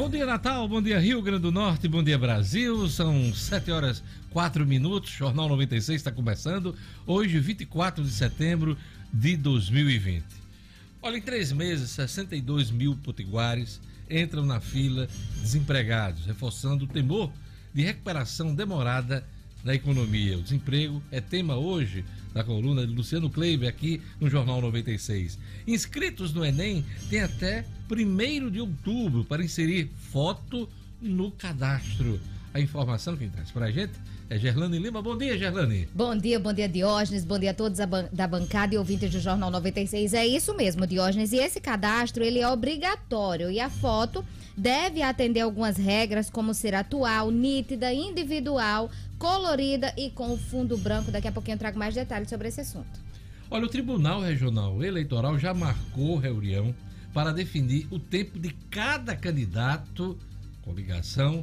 Bom dia, Natal. Bom dia, Rio Grande do Norte. Bom dia, Brasil. São 7 horas 4 minutos. Jornal 96 está começando. Hoje, 24 de setembro de 2020. Olha, em três meses, 62 mil potiguares entram na fila desempregados, reforçando o temor de recuperação demorada da economia. O desemprego é tema hoje da coluna de Luciano Kleiber aqui no Jornal 96. Inscritos no Enem têm até 1 de outubro para inserir foto no cadastro. A informação que traz para a gente é Gerlane Lima. Bom dia, Gerlane. Bom dia, bom dia, Diógenes. Bom dia a todos da bancada e ouvintes do Jornal 96. É isso mesmo, Diógenes. E esse cadastro, ele é obrigatório. E a foto deve atender algumas regras, como ser atual, nítida, individual, colorida e com fundo branco. Daqui a pouquinho eu trago mais detalhes sobre esse assunto. Olha, o Tribunal Regional Eleitoral já marcou reunião para definir o tempo de cada candidato com ligação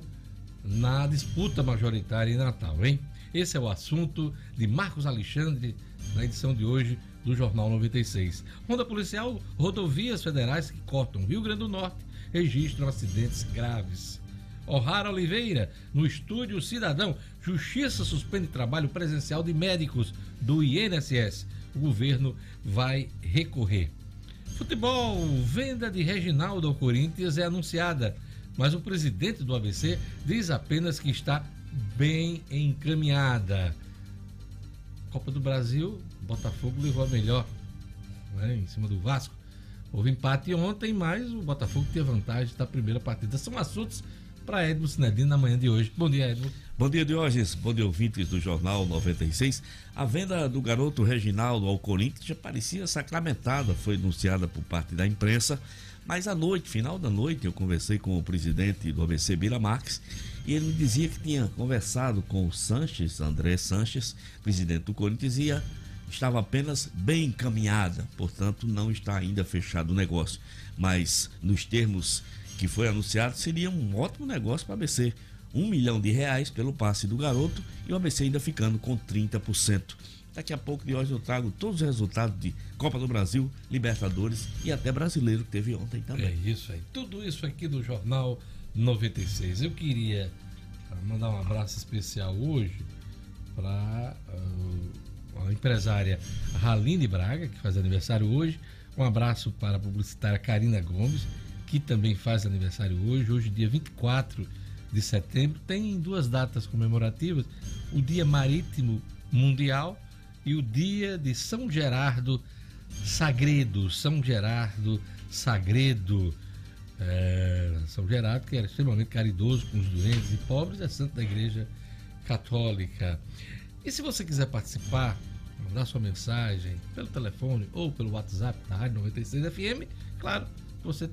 na disputa majoritária em Natal, hein? Esse é o assunto de Marcos Alexandre na edição de hoje do Jornal 96. Ronda policial, rodovias federais que cortam Rio Grande do Norte registram acidentes graves. O'Hara Oliveira, no estúdio Cidadão. Justiça suspende trabalho presencial de médicos do INSS. O governo vai recorrer. Futebol, venda de Reginaldo ao Corinthians é anunciada, mas o presidente do ABC diz apenas que está bem encaminhada. Copa do Brasil, Botafogo levou a melhor né, em cima do Vasco. Houve empate ontem, mas o Botafogo teve vantagem da primeira partida. São assuntos para Edmo Sinedino na manhã de hoje. Bom dia, Edmo. Bom dia, Diógenes. Bom dia, ouvintes do Jornal 96. A venda do garoto Reginaldo ao Corinthians já parecia sacramentada, foi anunciada por parte da imprensa, mas à noite, final da noite, eu conversei com o presidente do ABC, Bira Marques, e ele me dizia que tinha conversado com o Sanches, André Sanches, presidente do Corinthians, e estava apenas bem encaminhada, portanto não está ainda fechado o negócio. Mas nos termos que foi anunciado, seria um ótimo negócio para o ABC. Um milhão de reais pelo passe do garoto e o ABC ainda ficando com 30%. Daqui a pouco de hoje eu trago todos os resultados de Copa do Brasil, Libertadores e até brasileiro que teve ontem também. É isso aí. Tudo isso aqui do Jornal 96. Eu queria ah, mandar um abraço especial hoje para uh, a empresária Raline Braga, que faz aniversário hoje. Um abraço para a publicitária Karina Gomes que também faz aniversário hoje, hoje dia 24 de setembro, tem duas datas comemorativas, o Dia Marítimo Mundial e o Dia de São Gerardo Sagredo, São Gerardo Sagredo, é, São Gerardo que era extremamente caridoso com os doentes e pobres, é santo da Igreja Católica. E se você quiser participar, mandar sua mensagem pelo telefone ou pelo WhatsApp da Rádio 96 FM, claro, você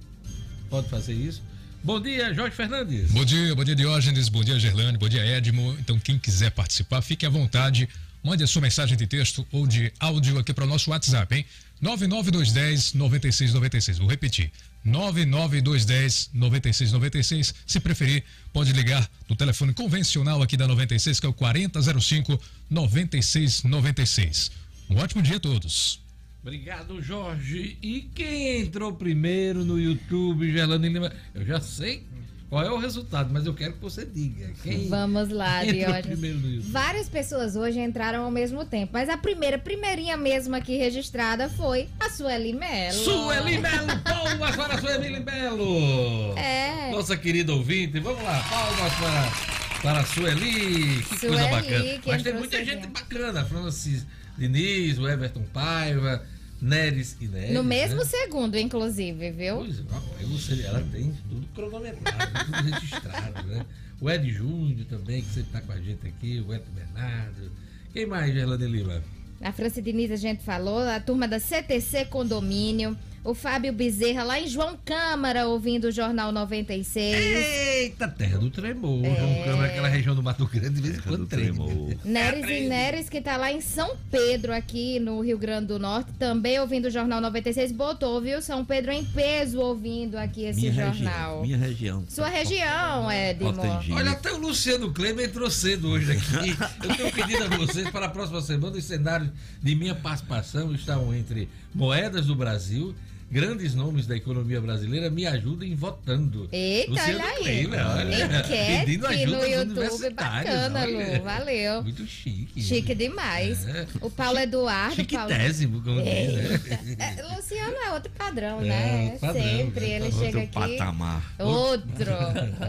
pode fazer isso. Bom dia, Jorge Fernandes. Bom dia, bom dia, Diógenes, bom dia, Gerlane, bom dia, Edmo. Então, quem quiser participar, fique à vontade. Mande a sua mensagem de texto ou de áudio aqui para o nosso WhatsApp, hein? 99210 9696. Vou repetir. 99210 9696. Se preferir, pode ligar no telefone convencional aqui da 96, que é o 4005 9696. Um ótimo dia a todos. Obrigado, Jorge. E quem entrou primeiro no YouTube, Gelane Lima? Eu já sei qual é o resultado, mas eu quero que você diga. Quem Vamos lá, Diógenes. Várias pessoas hoje entraram ao mesmo tempo, mas a primeira, primeirinha mesmo aqui registrada foi a Sueli Melo. Sueli Melo, palmas para a Sueli Melo. É. Nossa querida ouvinte, vamos lá, palmas para, para a Sueli. Que Sueli, coisa bacana. Mas tem muita gente bacana, Francis Diniz, o Everton Paiva Neres e Neres. No mesmo né? segundo, inclusive, viu? Pois é, você, ela tem tudo cronometrado, tudo registrado, né? O Ed Júnior também, que sempre está com a gente aqui, o Ed Bernardo. Quem mais, Gerlane Lima? A França Diniz a gente falou, a turma da CTC Condomínio o Fábio Bezerra lá em João Câmara ouvindo o Jornal 96. Eita, terra do tremor. É... João Câmara, aquela região do Mato Grande, de vez em quando tremor. Neres e Neres, que tá lá em São Pedro, aqui no Rio Grande do Norte, também ouvindo o Jornal 96, botou, viu? São Pedro em peso ouvindo aqui esse minha jornal. Região, minha região. Sua região, Edmo. Olha, até o Luciano Kleber entrou cedo hoje aqui. Eu tenho pedido a vocês para a próxima semana os cenários de minha participação estão entre moedas do Brasil grandes nomes da economia brasileira me ajudem votando. Eita, Luciano olha aí. Kleber, olha. Enquete Pedindo ajuda no YouTube, bacana, olha. Lu, valeu. Muito chique. Chique demais. É. O Paulo Eduardo. Paulo... Chiquitésimo, como diz, né? É, Luciano é outro padrão, É, né? padrão, Sempre né? ele Outro chega Outro aqui. patamar. Outro,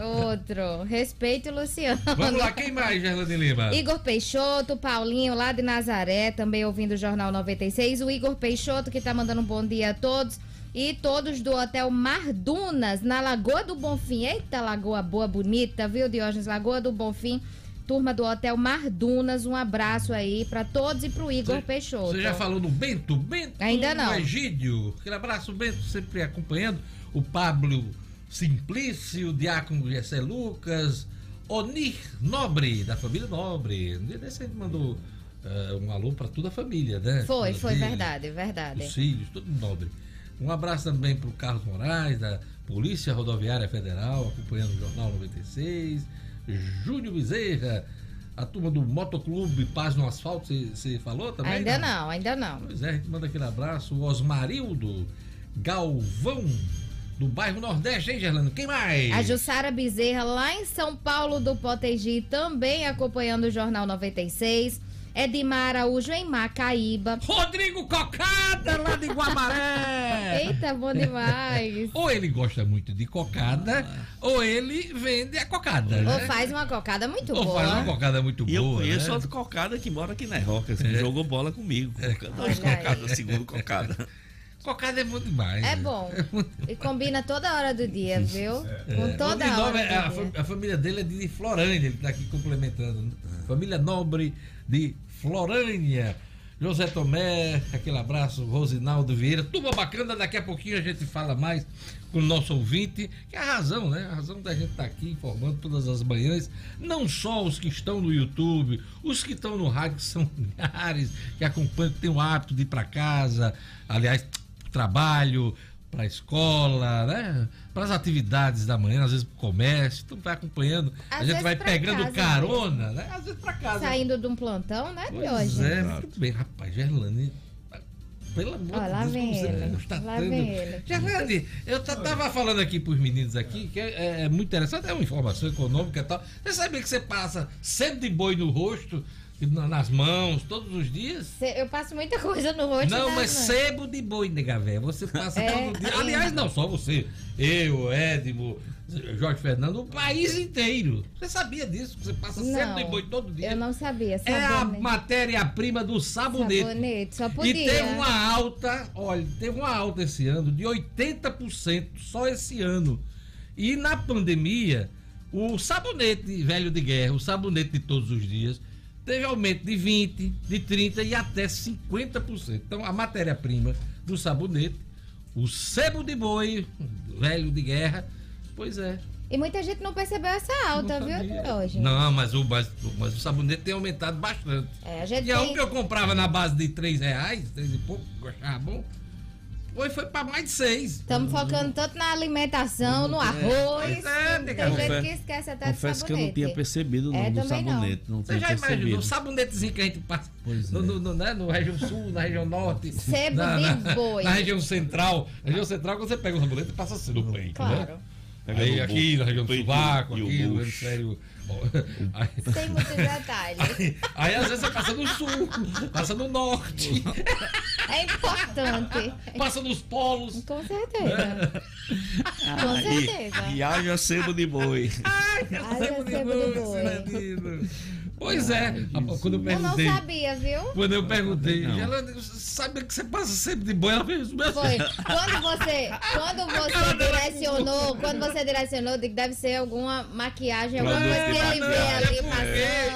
outro. Respeito o Luciano. Vamos lá, quem mais, Gerlane Lima? Igor Peixoto, Paulinho lá de Nazaré, também ouvindo o Jornal 96. O Igor Peixoto que tá mandando um bom dia a todos. E todos do Hotel Mardunas, na Lagoa do Bonfim. Eita, Lagoa boa, bonita, viu, Diógenes? Lagoa do Bonfim. Turma do Hotel Mardunas, um abraço aí pra todos e pro Igor Peixoto. Você já falou no Bento? Bento Ainda não. Egídio. Aquele abraço, Bento, sempre acompanhando. O Pablo Simplício, o Diácono Gessé Lucas, Onir Nobre, da família Nobre. Um dia desse gente mandou eh, um alô pra toda a família, né? Foi, foi filhos, verdade, verdade. Os filhos, todo nobre. Um abraço também pro Carlos Moraes, da Polícia Rodoviária Federal, acompanhando o Jornal 96. Júnior Bezerra, a turma do Motoclube Paz no Asfalto, você- falou também? Ainda não, ainda não. Pois é, a gente manda aquele abraço. O Osmarildo Galvão, do bairro Nordeste, hein, Gerlando? Quem mais? A Jussara Bezerra, lá em São Paulo do Potegi, também acompanhando o Jornal 96. Edmar Araújo em Macaíba. Rodrigo Cocada, lá de Guamaré. Eita, bom demais. ou ele gosta muito de cocada, ou ele vende a cocada. Ou né? faz uma cocada muito Ou boa. faz uma cocada muito E eu boa. conheço né? outro cocada que mora aqui na Rocas, que jogou bola comigo. Dois Olha aí. cocadas, segundo cocada. Cocada é bom demais. É bom. E combina toda hora do dia, viu? Com É. toda de Nobre, hora a, do fa- dia. a família dele é de Florânia, ele está aqui complementando. Família Nobre de Florânia. José Tomé, aquele abraço, Rosinaldo Vieira. Turma bacana, daqui a pouquinho a gente fala mais com o nosso ouvinte, que é a razão, né? A razão da gente estar aqui informando todas as manhãs, não só os que estão no YouTube, os que estão no rádio, que são milhares, que acompanham, que têm o hábito de ir para casa, aliás, trabalho, para a escola, né? Para as atividades da manhã, às vezes para o comércio, tu vai acompanhando, a Às gente vezes vai pegando casa carona, né? Às vezes para casa. Saindo de um plantão, né, Pois Diógenes? é, muito bem, rapaz, Gerlane. Pelo amor Ó, lá de Deus, vem ele, nos lá vem ele. Gerlane, eu ta- tava falando aqui pros meninos aqui, que é, é muito interessante, é uma informação econômica e tal. Você sabia que você passa sebo de boi no rosto, nas mãos, todos os dias? Eu passo muita coisa no rosto. Não, mas mãos. sebo de boi, nega véia. Você passa É, todo dia. Aliás, não só você. Eu, Edmo, Jorge Fernando, o país inteiro. Você sabia disso? Você passa sebo de boi todo dia? Eu não sabia. É a matéria-prima do sabonete. Sabonete, só E podia. teve uma alta, olha, teve uma alta esse ano de 80% só esse ano. E na pandemia, o sabonete velho de guerra, o sabonete de todos os dias, teve aumento de 20, de 30 e até 50%. Então a matéria-prima do sabonete, o sebo de boi, velho de guerra, pois é. E muita gente não percebeu essa alta, não viu, hoje? Não, mas o, mas, mas o sabonete tem aumentado bastante. É, a gente E a um tem... que eu comprava na base de 3 reais, 3 e pouco, achava bom, foi, foi pra mais de 6. Estamos focando tanto na alimentação, no arroz. Pois é, tem nega, gente confesso- que esquece até do Confesso que eu sabonete. não tinha percebido o É, nome do também não. sabonete. Não, Você tinha já imaginou percebido. o sabonetezinho que a gente passa Pois no, é. no, no, né, no região sul, na região norte, Sebo na, na- boi. na região central. Na região central, quando você pega o sabonete, passa assim no peito, Claro. né? Aí aqui na região do sovaco, o aqui no hemisfério... Aí, Sem muitos detalhes. aí às vezes você passa no sul, passa no norte, É importante. passa nos polos. Com certeza. Com Ah, certeza. E, e haja sebo de boi. Haja sebo de boi. Pois é, quando eu Eu não perguntei... sabia, viu? Quando eu perguntei, Não. ela sabe que você passa sempre de boi? Ela fez mesmo. Foi. Quando você, quando você direcionou, quando você direcionou, eu deve ser alguma maquiagem, alguma coisa que ele vê ali É porque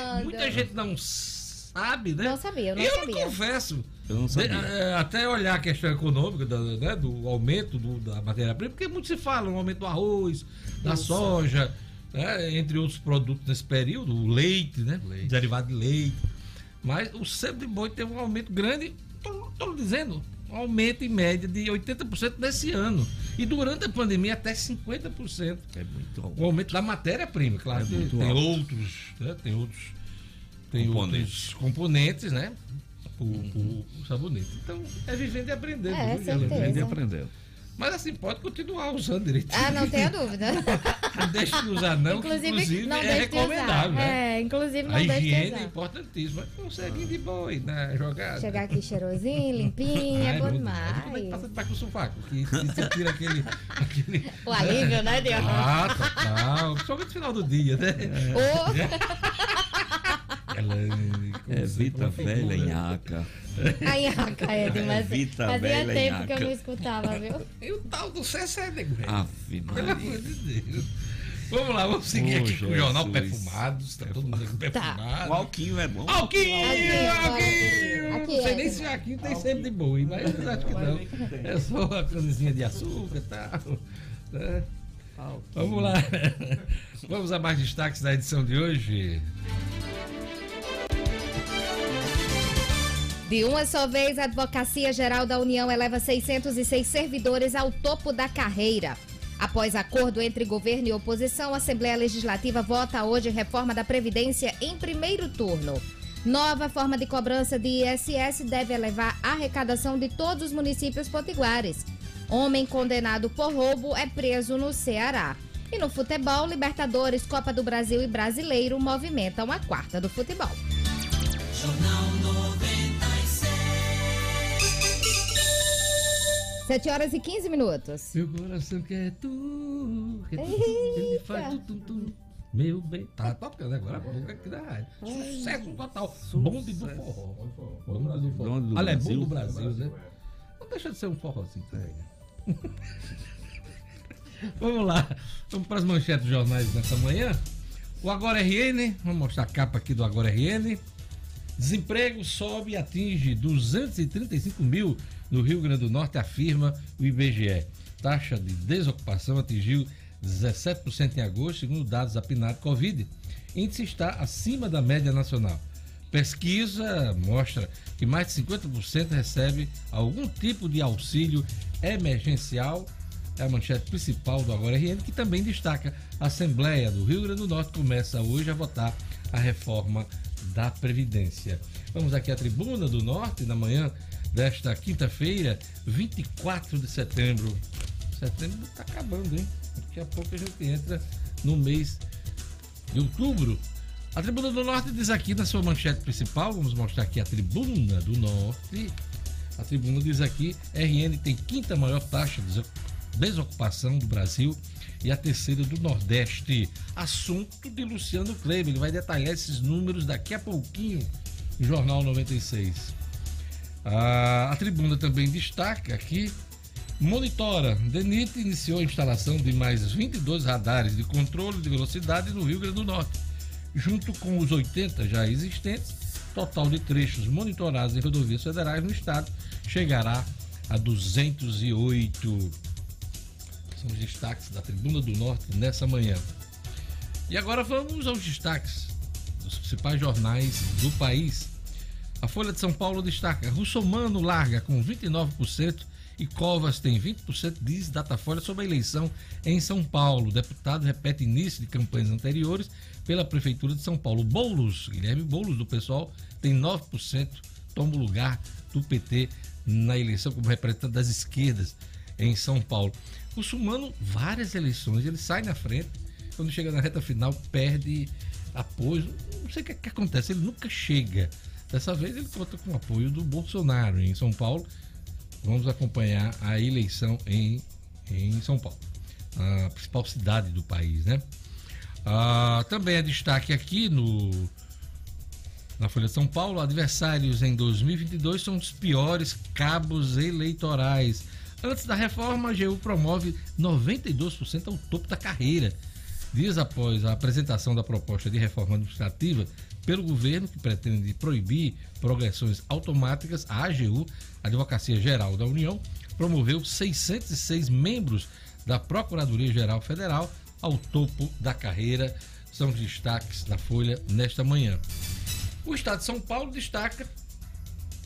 passando. muita gente não sabe, né? Não sabia, eu não eu sabia. me confesso. Eu não sabia. de- é, até olhar a questão econômica da- né, do aumento do- da matéria-prima, porque muito se fala no aumento do arroz, da soja, né, entre outros produtos nesse período, o leite, né? Derivado de leite. Mas o sebo de boi teve um aumento grande, estou dizendo, um aumento em média de 80% nesse ano. E durante a pandemia até 50%. É muito alto. O aumento da matéria-prima, claro. É que muito tem alto. outros, né? Tem outros, tem Componentes. outros componentes, né? O, o- o sabonete. Então, é vivendo e aprendendo. É, viu, certeza. Geraldo? Vende aprendendo. Mas assim, pode continuar usando direitinho. Ah, não tenha dúvida. Não deixe de usar, não, inclusive, inclusive não é recomendado. Né? É, inclusive não A deixe higiene de usar. é importantíssima. Consegue de boa na jogada. Chegar aqui cheirosinho, limpinho, é bom Como é que demais. passa debaixo do sovaco? Que você tira aquele. aquele... O alívio, né, Deus? Ah, total. Principalmente no final do dia, né? Ô, Ela, É Vita Velha em Aca. a Iaca, Ed, mas Vita fazia velha tempo que eu não escutava, viu? E o tal do Cessé, nego, velho. Ave Pelo amor de Deus. Vamos lá, vamos seguir Ô, aqui com o jornal Jesus. Perfumados. Tá todo mundo perfumado. O Alquinho é bom. Alquinho! Alquinho! aqui, Não sei é, nem se Alquinho tem sempre de boi, mas eu acho que não. É só uma camisinha de açúcar e tal. né? Vamos lá. Vamos a mais destaques da edição de hoje. De uma só vez, a Advocacia Geral da União eleva 606 servidores ao topo da carreira. Após acordo entre governo e oposição, a Assembleia Legislativa vota hoje reforma da Previdência em primeiro turno. Nova forma de cobrança de ISS deve elevar a arrecadação de todos os municípios potiguares. Homem condenado por roubo é preso no Ceará. E no futebol, Libertadores, Copa do Brasil e Brasileiro movimentam a quarta do futebol. Jornal 96. 7 horas e 15 minutos. Meu coração quer tu, quer tu, ele faz tu, tum, tum. Meu bem. Tá tocando agora a boca aqui da rádio. Sucesso total. Bonde do forró. Bonde do forró. Bonde do Olha, é Brasil. bom do Brasil, né? Não deixa de ser um forrozinho também. né? Vamos lá. Vamos para as manchetes dos jornais nessa manhã. O Agora RN, vamos mostrar a capa aqui do Agora RN. Desemprego sobe e atinge 235 mil no Rio Grande do Norte, afirma o IBGE. Taxa de desocupação atingiu 17% em agosto, segundo dados da PNAD Covid. Índice está acima da média nacional. Pesquisa mostra que mais de 50% recebe algum tipo de auxílio emergencial. É a manchete principal do Agora RN, que também destaca a Assembleia do Rio Grande do Norte começa hoje a votar a reforma da Previdência. Vamos aqui à tribuna do Norte, na manhã desta quinta-feira, 24 de setembro. Setembro está acabando, hein? Daqui a pouco a gente entra no mês de outubro. A Tribuna do Norte diz aqui na sua manchete principal, vamos mostrar aqui a Tribuna do Norte. A Tribuna diz aqui, RN tem quinta maior taxa de desocupação do Brasil e a terceira do Nordeste. Assunto de Luciano Kleber, ele vai detalhar esses números daqui a pouquinho Jornal 96. A, a Tribuna também destaca aqui Monitora. DENIT iniciou a instalação de mais 22 radares de controle de velocidade no Rio Grande do Norte. Junto com os 80 já existentes, total de trechos monitorados em rodovias federais no estado chegará a 208. São os destaques da Tribuna do Norte nessa manhã. E agora vamos aos destaques dos principais jornais do país. A Folha de São Paulo destaca: Russomano larga com 29% e Covas tem 20%, diz Datafolha sobre a eleição em São Paulo. O deputado repete início de campanhas anteriores pela Prefeitura de São Paulo. Boulos, Guilherme Boulos, do pessoal, tem 9%, toma o lugar do PT na eleição como representante das esquerdas em São Paulo. O várias eleições, ele sai na frente, quando chega na reta final, perde apoio. Não sei o que, que acontece, ele nunca chega. Dessa vez ele conta com o apoio do Bolsonaro em São Paulo. Vamos acompanhar a eleição em, em São Paulo, a principal cidade do país, né? Ah, também é destaque aqui no na Folha de São Paulo, adversários em 2022 são os piores cabos eleitorais. Antes da reforma, a AGU promove 92% ao topo da carreira. Dias após a apresentação da proposta de reforma administrativa pelo governo, que pretende proibir progressões automáticas, a AGU, Advocacia Geral da União, promoveu 606 membros da Procuradoria-Geral Federal ao topo da carreira. São os destaques da Folha nesta manhã. O Estado de São Paulo destaca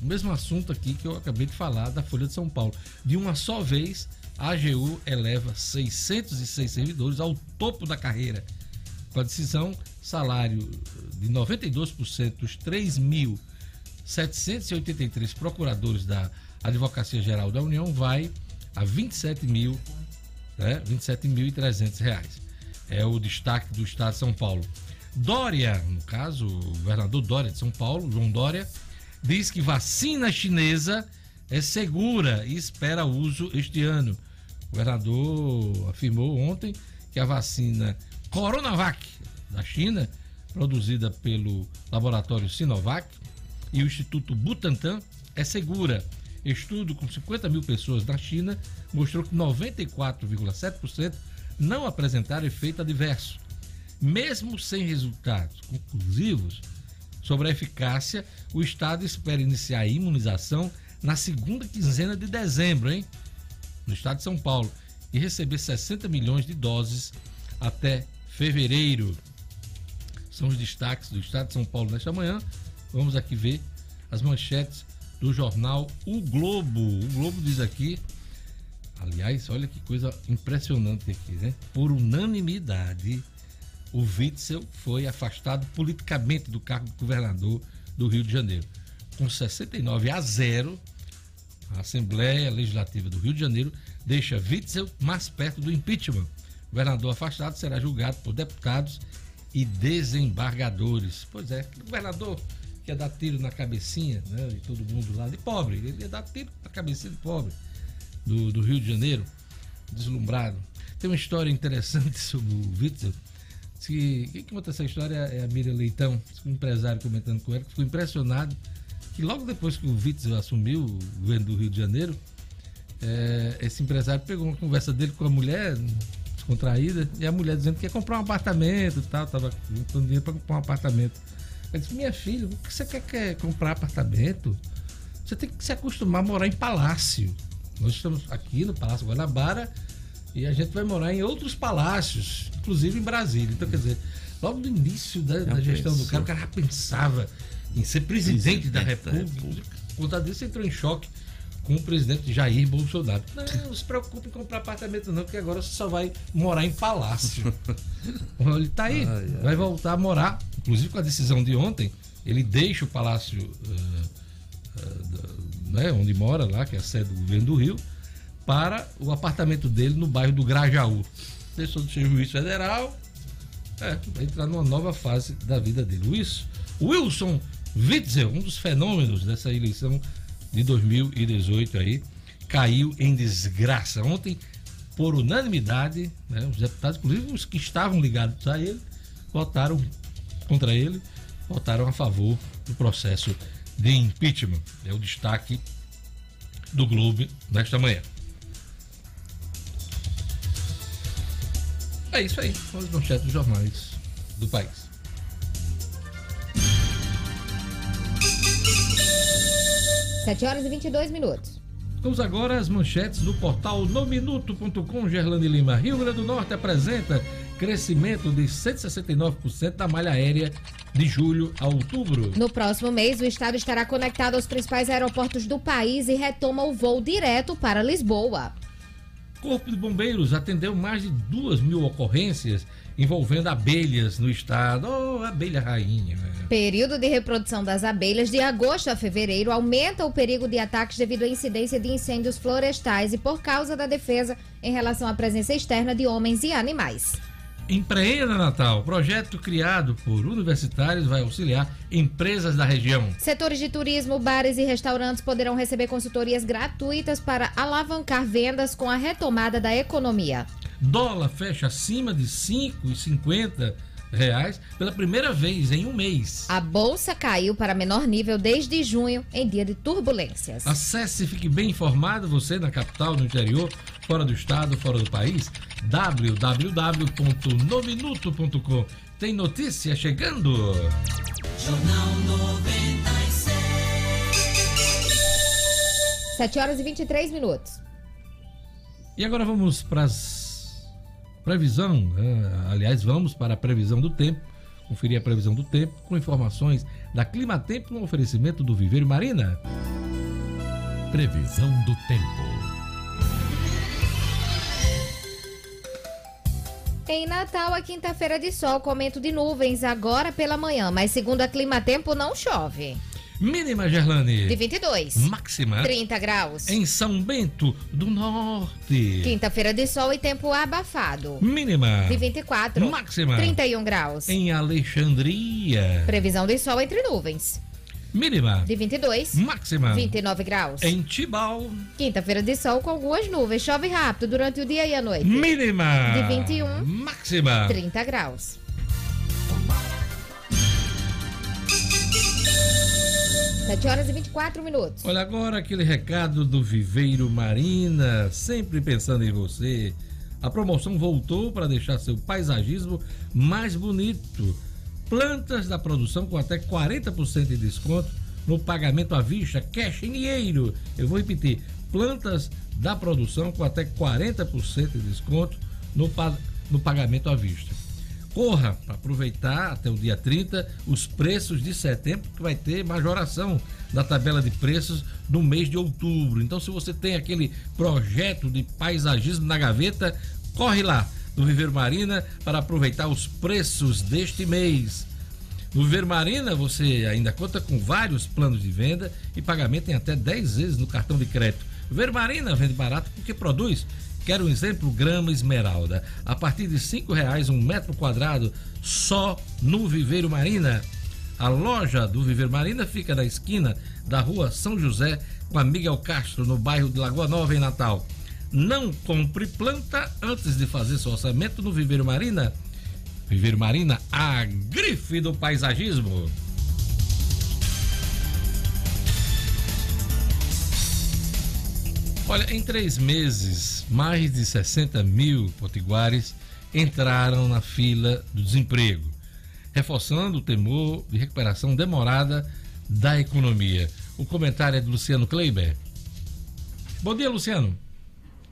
mesmo assunto aqui que eu acabei de falar da Folha de São Paulo. De uma só vez, a AGU eleva 606 servidores ao topo da carreira. Com a decisão, salário de 92% dos 3.783 procuradores da Advocacia Geral da União vai a 27 mil, né? 27.300 reais. É o destaque do estado de São Paulo. Dória, no caso, o governador Dória de São Paulo, João Dória, diz que vacina chinesa é segura e espera uso este ano. O governador afirmou ontem que a vacina Coronavac da China, produzida pelo laboratório Sinovac e o Instituto Butantan, é segura. Estudo com 50 mil pessoas na China mostrou que 94,7% não apresentaram efeito adverso. Mesmo sem resultados conclusivos sobre a eficácia, o Estado espera iniciar a imunização na segunda quinzena de dezembro, hein? No estado de São Paulo, e receber 60 milhões de doses até fevereiro. São os destaques do estado de São Paulo nesta manhã. Vamos aqui ver as manchetes do jornal O Globo. O Globo diz aqui, aliás, olha que coisa impressionante aqui, né? Por unanimidade, o Witzel foi afastado politicamente do cargo de governador do Rio de Janeiro. Com 69 a 0, a Assembleia Legislativa do Rio de Janeiro deixa Witzel mais perto do impeachment. O governador afastado será julgado por deputados e desembargadores. Pois é, o governador que ia dar tiro na cabecinha né, de todo mundo lá, de pobre, ele ia dar tiro na cabecinha de pobre do, do Rio de Janeiro, deslumbrado. Tem uma história interessante sobre o Witzel. Que, quem conta essa história é a Miriam Leitão, um empresário comentando com ela, que ficou impressionado que logo depois que o Witzel assumiu o governo do Rio de Janeiro, é, esse empresário pegou uma conversa dele com a mulher descontraída e a mulher dizendo que ia comprar um apartamento e tal, tava juntando dinheiro para comprar um apartamento. Ele disse, minha filha, o que você quer, quer comprar apartamento? Você tem que se acostumar a morar em palácio. Nós estamos aqui no Palácio Guanabara e a gente vai morar em outros palácios, inclusive em Brasília. Então, quer dizer, logo no início da, da gestão do pensou. cara, o cara já pensava em ser presidente, da, Presidente da República. República. Por conta disso, entrou em choque com o presidente Jair Bolsonaro. Não, não se preocupe em comprar apartamento, não, porque agora você só vai morar em palácio. Ele tá aí, Ai, ai. vai voltar a morar. Inclusive com a decisão de ontem, ele deixa o palácio eh, da- né, onde mora lá, que é a sede do governo do Rio, para o apartamento dele no bairro do Grajaú. Deixou de ser juiz federal, é, vai entrar numa nova fase da vida dele. Wilson, Wilson Witzel, um dos fenômenos dessa eleição de 2018 aí, caiu em desgraça. Ontem, por unanimidade, né, os deputados, inclusive os que estavam ligados a ele, votaram contra ele, votaram a favor do processo de impeachment. É o destaque do Globo nesta manhã. É isso aí, são as manchetes dos jornais do país. Sete horas e 22 minutos. Vamos agora às manchetes do portal nominuto.com. Gerlane Lima. Rio Grande do Norte apresenta crescimento de 169% da malha aérea de julho a outubro. No próximo mês, o estado estará conectado aos principais aeroportos do país e retoma o voo direto para Lisboa. Corpo de Bombeiros atendeu mais de duas mil ocorrências envolvendo abelhas no estado. Oh, abelha rainha. né? Período de reprodução das abelhas de agosto a fevereiro aumenta o perigo de ataques devido à incidência de incêndios florestais e por causa da defesa em relação à presença externa de homens e animais. Empreenda Natal. Projeto criado por universitários vai auxiliar empresas da região. Setores de turismo, bares e restaurantes poderão receber consultorias gratuitas para alavancar vendas com a retomada da economia. Dólar fecha acima de 5,50 reais pela primeira vez em um mês. A bolsa caiu para menor nível desde junho, em dia de turbulências. Acesse e fique bem informado, você na capital, no interior, fora do estado, fora do país. www.nominuto.com Tem notícia chegando? Jornal 96. 7 horas e 23 minutos. E agora vamos para as previsão, né? aliás, vamos para a previsão do tempo, conferir a previsão do tempo com informações da Clima Tempo no oferecimento do Viveiro Marina. Previsão do tempo. Em Natal, a quinta-feira de sol com aumento de nuvens agora pela manhã, mas segundo a Climatempo não chove. Mínima, Gerlane. De 22. Máxima. 30 graus. Em São Bento do Norte. Quinta-feira de sol e tempo abafado. Mínima. De 24. Máxima. 31 graus. Em Alexandria. Previsão de sol entre nuvens. Mínima. De 22. Máxima. 29 graus. Em Tibau. Quinta-feira de sol com algumas nuvens. Chove rápido durante o dia e a noite. Mínima. De 21. Máxima. 30 graus. Sete horas e 24 minutos. Olha agora aquele recado do Viveiro Marina, sempre pensando em você. A promoção voltou para deixar seu paisagismo mais bonito. Plantas da produção com até 40% de desconto no pagamento à vista, cash em dinheiro. Eu vou repetir: plantas da produção com até 40% de desconto no, no pagamento à vista. Corra para aproveitar até o dia 30 os preços de setembro, que vai ter majoração da tabela de preços no mês de outubro. Então, se você tem aquele projeto de paisagismo na gaveta, corre lá no Viver Marina para aproveitar os preços deste mês. No Viver Marina, você ainda conta com vários planos de venda e pagamento em até 10 vezes no cartão de crédito. Viver Marina vende barato porque produz. Quer um exemplo? Grama esmeralda. A partir de R$ reais um metro quadrado só no Viveiro Marina. A loja do Viver Marina fica na esquina da rua São José com a Miguel Castro, no bairro de Lagoa Nova, em Natal. Não compre planta antes de fazer seu orçamento no Viveiro Marina. Viveiro Marina, a grife do paisagismo. Olha, em três meses, mais de 60 mil potiguares entraram na fila do desemprego, reforçando o temor de recuperação demorada da economia. O comentário é do Luciano Kleiber. Bom dia, Luciano.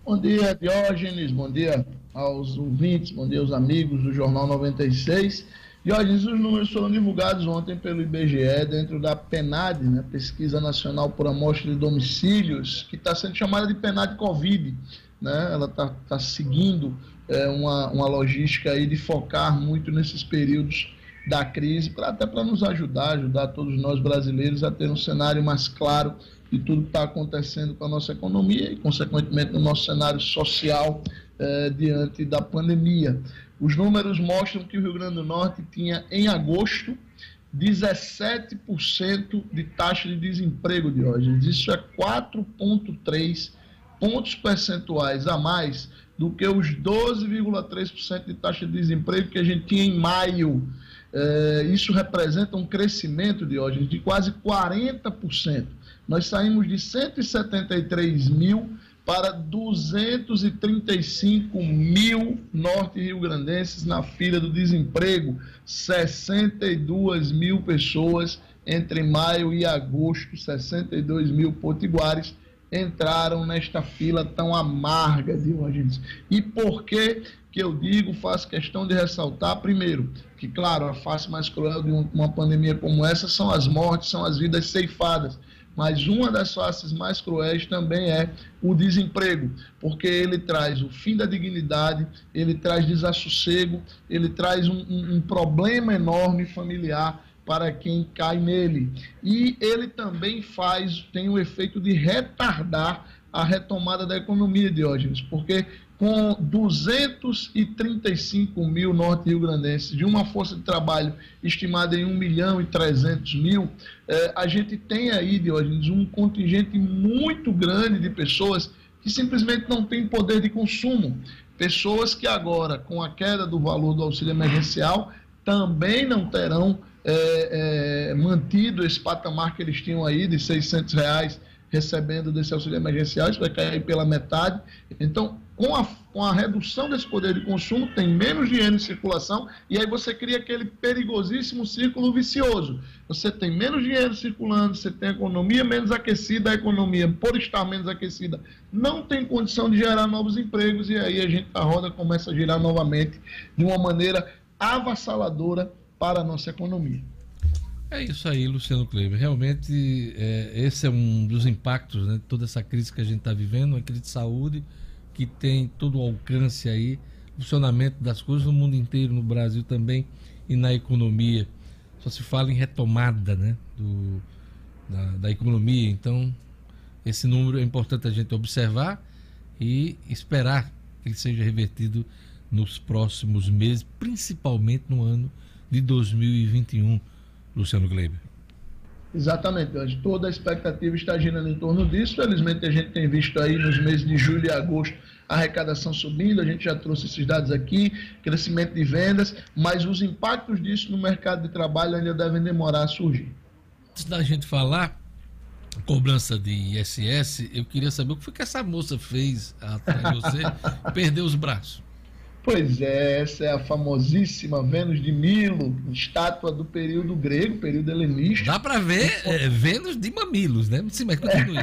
Bom dia, Diógenes. Bom dia aos ouvintes, bom dia aos amigos do Jornal 96. Diógenes, os números foram divulgados ontem pelo IBGE dentro da PENAD, né, Pesquisa Nacional por Amostra de Domicílios, que está sendo chamada de PENAD Covid. Né? Ela está tá seguindo é, uma, uma logística aí de focar muito nesses períodos da crise, pra, até para nos ajudar, ajudar todos nós brasileiros a ter um cenário mais claro de tudo que está acontecendo com a nossa economia e, consequentemente, no nosso cenário social eh, diante da pandemia. Os números mostram que o Rio Grande do Norte tinha, em agosto, 17% de taxa de desemprego de hoje. Isso é 4,3 pontos percentuais a mais do que os 12,3% de taxa de desemprego que a gente tinha em maio. Eh, isso representa um crescimento de hoje de quase 40%. Nós saímos de 173 mil para 235 mil norte-riograndenses na fila do desemprego, 62 mil pessoas entre maio e agosto, 62 mil potiguares entraram nesta fila tão amarga de hoje. E por que que eu digo, faço questão de ressaltar, primeiro, que claro, a face mais cruel de uma pandemia como essa são as mortes, são as vidas ceifadas mas uma das faces mais cruéis também é o desemprego, porque ele traz o fim da dignidade, ele traz desassossego, ele traz um, um, um problema enorme familiar para quem cai nele. E ele também faz, tem o efeito de retardar a retomada da economia, Diógenes, porque com 235 mil norte-riograndenses, de uma força de trabalho estimada em 1 milhão e 300 mil, eh, a gente tem aí, Diógenes, um contingente muito grande de pessoas que simplesmente não têm poder de consumo. Pessoas que agora, com a queda do valor do auxílio emergencial, também não terão eh, eh, mantido esse patamar que eles tinham aí de 600 reais recebendo desse auxílio emergencial, isso vai cair pela metade. Então, com a, com a redução desse poder de consumo, tem menos dinheiro em circulação e aí você cria aquele perigosíssimo círculo vicioso. Você tem menos dinheiro circulando, você tem a economia menos aquecida, a economia, por estar menos aquecida, não tem condição de gerar novos empregos e aí a gente, a roda começa a girar novamente de uma maneira avassaladora para a nossa economia. É isso aí, Luciano Kleber. Realmente, é, esse é um dos impactos né, de toda essa crise que a gente está vivendo, uma crise de saúde que tem todo o alcance aí, funcionamento das coisas no mundo inteiro, no Brasil também e na economia. Só se fala em retomada né, do, da, da economia. Então, esse número é importante a gente observar e esperar que ele seja revertido nos próximos meses, principalmente no ano de 2021, Luciano Gleiber. Exatamente, Jorge. Toda a expectativa está girando em torno disso. Felizmente, a gente tem visto aí nos meses de julho e agosto a arrecadação subindo, a gente já trouxe esses dados aqui, crescimento de vendas, mas os impactos disso no mercado de trabalho ainda devem demorar a surgir. Antes da gente falar cobrança de ISS, eu queria saber o que foi que essa moça fez atrás de você perder os braços. Pois é, essa é a famosíssima Vênus de Milo, estátua do período grego, período helenístico. Dá para ver é, Vênus de mamilos, né? Sim, mas continue.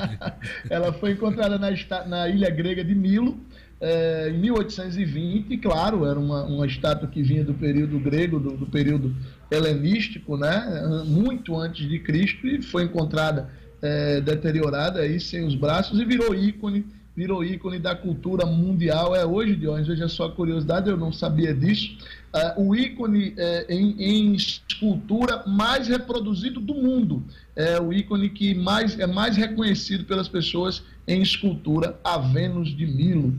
Ela foi encontrada na, na ilha grega de Milo, é, em 1820, claro, era uma, uma estátua que vinha do período grego, do, do, período helenístico, né? muito antes de Cristo, e foi encontrada é, deteriorada aí, sem os braços, e virou ícone virou ícone da cultura mundial. É hoje, Dionis, veja só a curiosidade, eu não sabia disso. Uh, o ícone uh, em, em, escultura mais reproduzido do mundo. É o ícone que mais, é mais reconhecido pelas pessoas em escultura, a Vênus de Milo.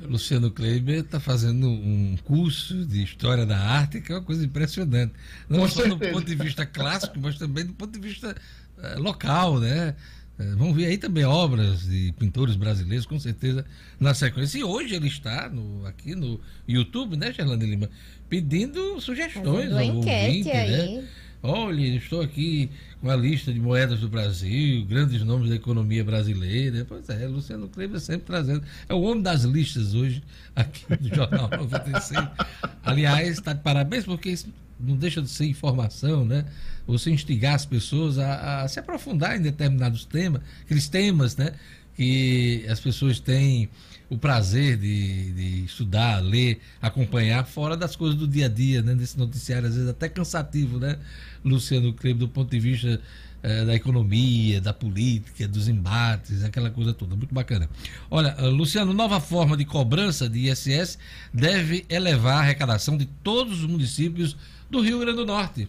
Luciano Kleiber está fazendo um curso de História da Arte, que é uma coisa impressionante. Não Com só certeza. do ponto de vista clássico, mas também do ponto de vista uh, local, né? É, vamos ver aí também obras de pintores brasileiros, com certeza, na sequência. E hoje ele está no, aqui no YouTube, né, Gerlane Lima? Pedindo sugestões ao ouvinte, né? Olha, estou aqui com a lista de moedas do Brasil, grandes nomes da economia brasileira. Pois é, Luciano Kleber sempre trazendo. É o homem das listas hoje, aqui no Jornal 96. Aliás, está de parabéns, porque não deixa de ser informação, né? Você instigar as pessoas a, a se aprofundar em determinados temas, aqueles temas, né? Que as pessoas têm o prazer de, de, estudar, ler, acompanhar, fora das coisas do dia a dia, né? Desse noticiário, às vezes até cansativo, né? Luciano Kleber, do ponto de vista eh, da economia, da política, dos embates, aquela coisa toda. Muito bacana. Olha, eh, Luciano, nova forma de cobrança de ISS deve elevar a arrecadação de todos os municípios do Rio Grande do Norte.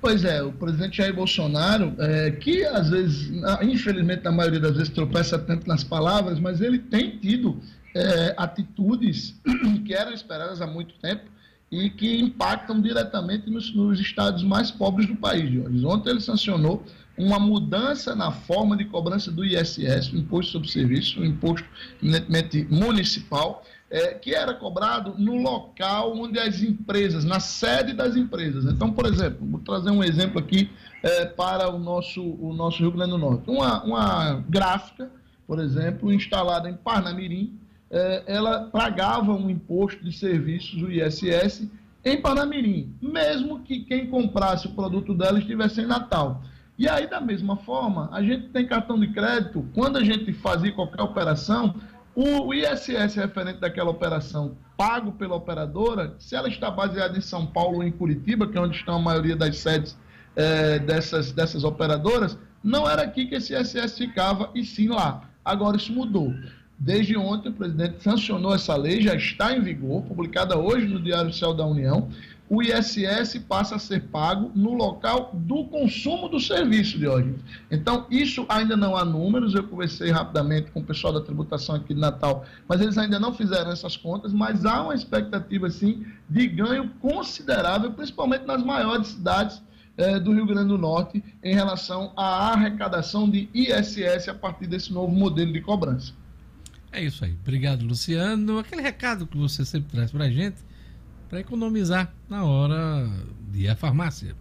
Pois é, o presidente Jair Bolsonaro, é, que às vezes, infelizmente, na maioria das vezes tropeça tanto nas palavras, mas ele tem tido é, atitudes que eram esperadas há muito tempo e que impactam diretamente nos, nos estados mais pobres do país. Ontem ele sancionou uma mudança na forma de cobrança do ISS, o Imposto sobre Serviço, o imposto eminentemente municipal, é, que era cobrado no local onde as empresas, na sede das empresas. Então, por exemplo, vou trazer um exemplo aqui é, para o nosso, o nosso Rio Grande do Norte. Uma, uma gráfica, por exemplo, instalada em Parnamirim, é, ela pagava um imposto de serviços, o ISS, em Parnamirim, mesmo que quem comprasse o produto dela estivesse em Natal. E aí, da mesma forma, a gente tem cartão de crédito, quando a gente fazia qualquer operação, o ISS referente daquela operação pago pela operadora, se ela está baseada em São Paulo ou em Curitiba, que é onde estão a maioria das sedes é, dessas, dessas operadoras, não era aqui que esse ISS ficava, e sim lá. Agora isso mudou. Desde ontem, o presidente sancionou essa lei, já está em vigor, publicada hoje no Diário Oficial da União, o ISS passa a ser pago no local do consumo do serviço, Diógenes. Então, isso ainda não há números, eu conversei rapidamente com o pessoal da tributação aqui de Natal, mas eles ainda não fizeram essas contas, mas há uma expectativa, sim, de ganho considerável, principalmente nas maiores cidades eh, do Rio Grande do Norte, em relação à arrecadação de ISS a partir desse novo modelo de cobrança. É isso aí. Obrigado, Luciano. Aquele recado que você sempre traz para a gente, para economizar na hora de ir à farmácia.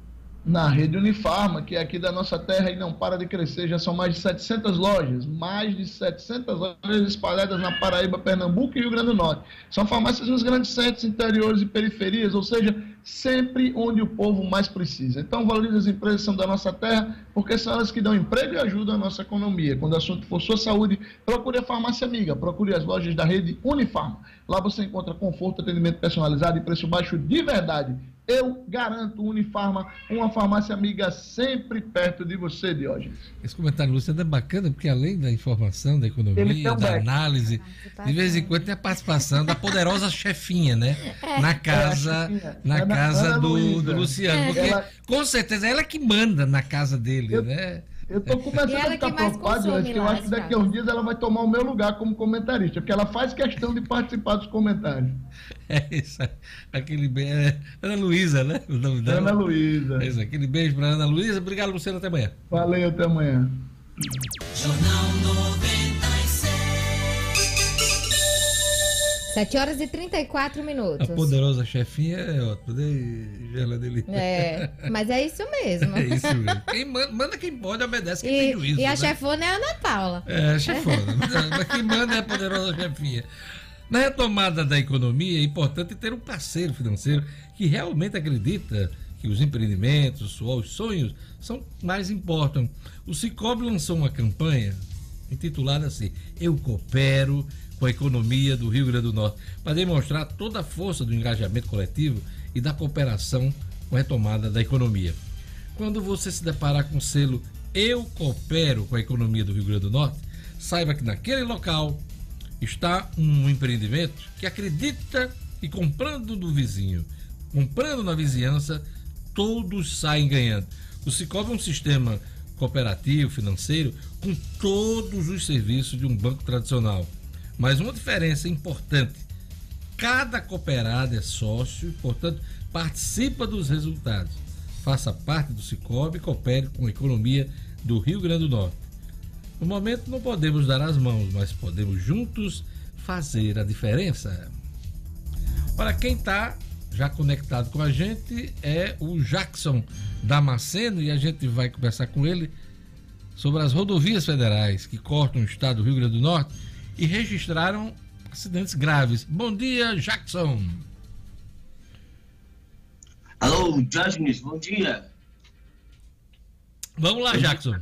Na rede Unifarma, que é aqui da nossa terra e não para de crescer, já são mais de 700 lojas, mais de 700 lojas espalhadas na Paraíba, Pernambuco e Rio Grande do Norte. São farmácias nos grandes centros, interiores e periferias, ou seja, sempre onde o povo mais precisa. Então, valorize as empresas são da nossa terra, porque são elas que dão emprego e ajudam a nossa economia. Quando o assunto for sua saúde, procure a farmácia amiga, procure as lojas da rede Unifarma. Lá você encontra conforto, atendimento personalizado e preço baixo de verdade. Eu garanto Unifarma, uma farmácia amiga sempre perto de você, Diógenes. Esse comentário, Luciano, é bacana, porque além da informação, da economia, da análise, de vez em quando tem a participação da poderosa chefinha, né? É. Na casa, É, na casa do, do Luciano. É. Porque, Ela- com certeza, ela que manda na casa dele, Eu- né? Eu tô começando a ficar preocupado, consome Diógenes, que eu acho que daqui a uns dias ela vai tomar o meu lugar como comentarista, porque ela faz questão de participar dos comentários. É isso. Aquele beijo. É Ana Luísa, né? O nome dela. Ana Luísa. É isso, aquele beijo pra Ana Luísa. Obrigado, Luciano. Até amanhã. Valeu, até amanhã. Jornal 96. 7 horas e 34 A minutos. poderosa chefinha é ótimo, né? Gela dele. É, mas é isso mesmo. É isso mesmo. Quem manda, manda quem pode, obedece quem tem E, juízo. e a né? chefona é a Ana Paula. É, chefona. Mas quem manda é a poderosa chefinha. Na retomada da economia, é importante ter um parceiro financeiro que realmente acredita que os empreendimentos, os sonhos, são mais importam. O Cicobi lançou uma campanha intitulada assim: Eu coopero com a economia do Rio Grande do Norte, para demonstrar toda a força do engajamento coletivo e da cooperação com a retomada da economia. Quando você se deparar com o selo Eu Coopero com a Economia do Rio Grande do Norte, saiba que naquele local está um empreendimento que acredita que comprando do vizinho, comprando na vizinhança, todos saem ganhando. O Cicobi é um sistema cooperativo, financeiro, com todos os serviços de um banco tradicional. Mas uma diferença importante: cada cooperado é sócio portanto, participa dos resultados. Faça parte do Cicobi e coopere com a economia do Rio Grande do Norte. No momento não podemos dar as mãos, mas podemos juntos fazer a diferença. Para quem está já conectado com a gente é o Jackson Damasceno e a gente vai conversar com ele sobre as rodovias federais que cortam o estado do Rio Grande do Norte e registraram acidentes graves. Bom dia, Jackson. Alô, Diógenes, bom dia. Vamos lá, Jackson.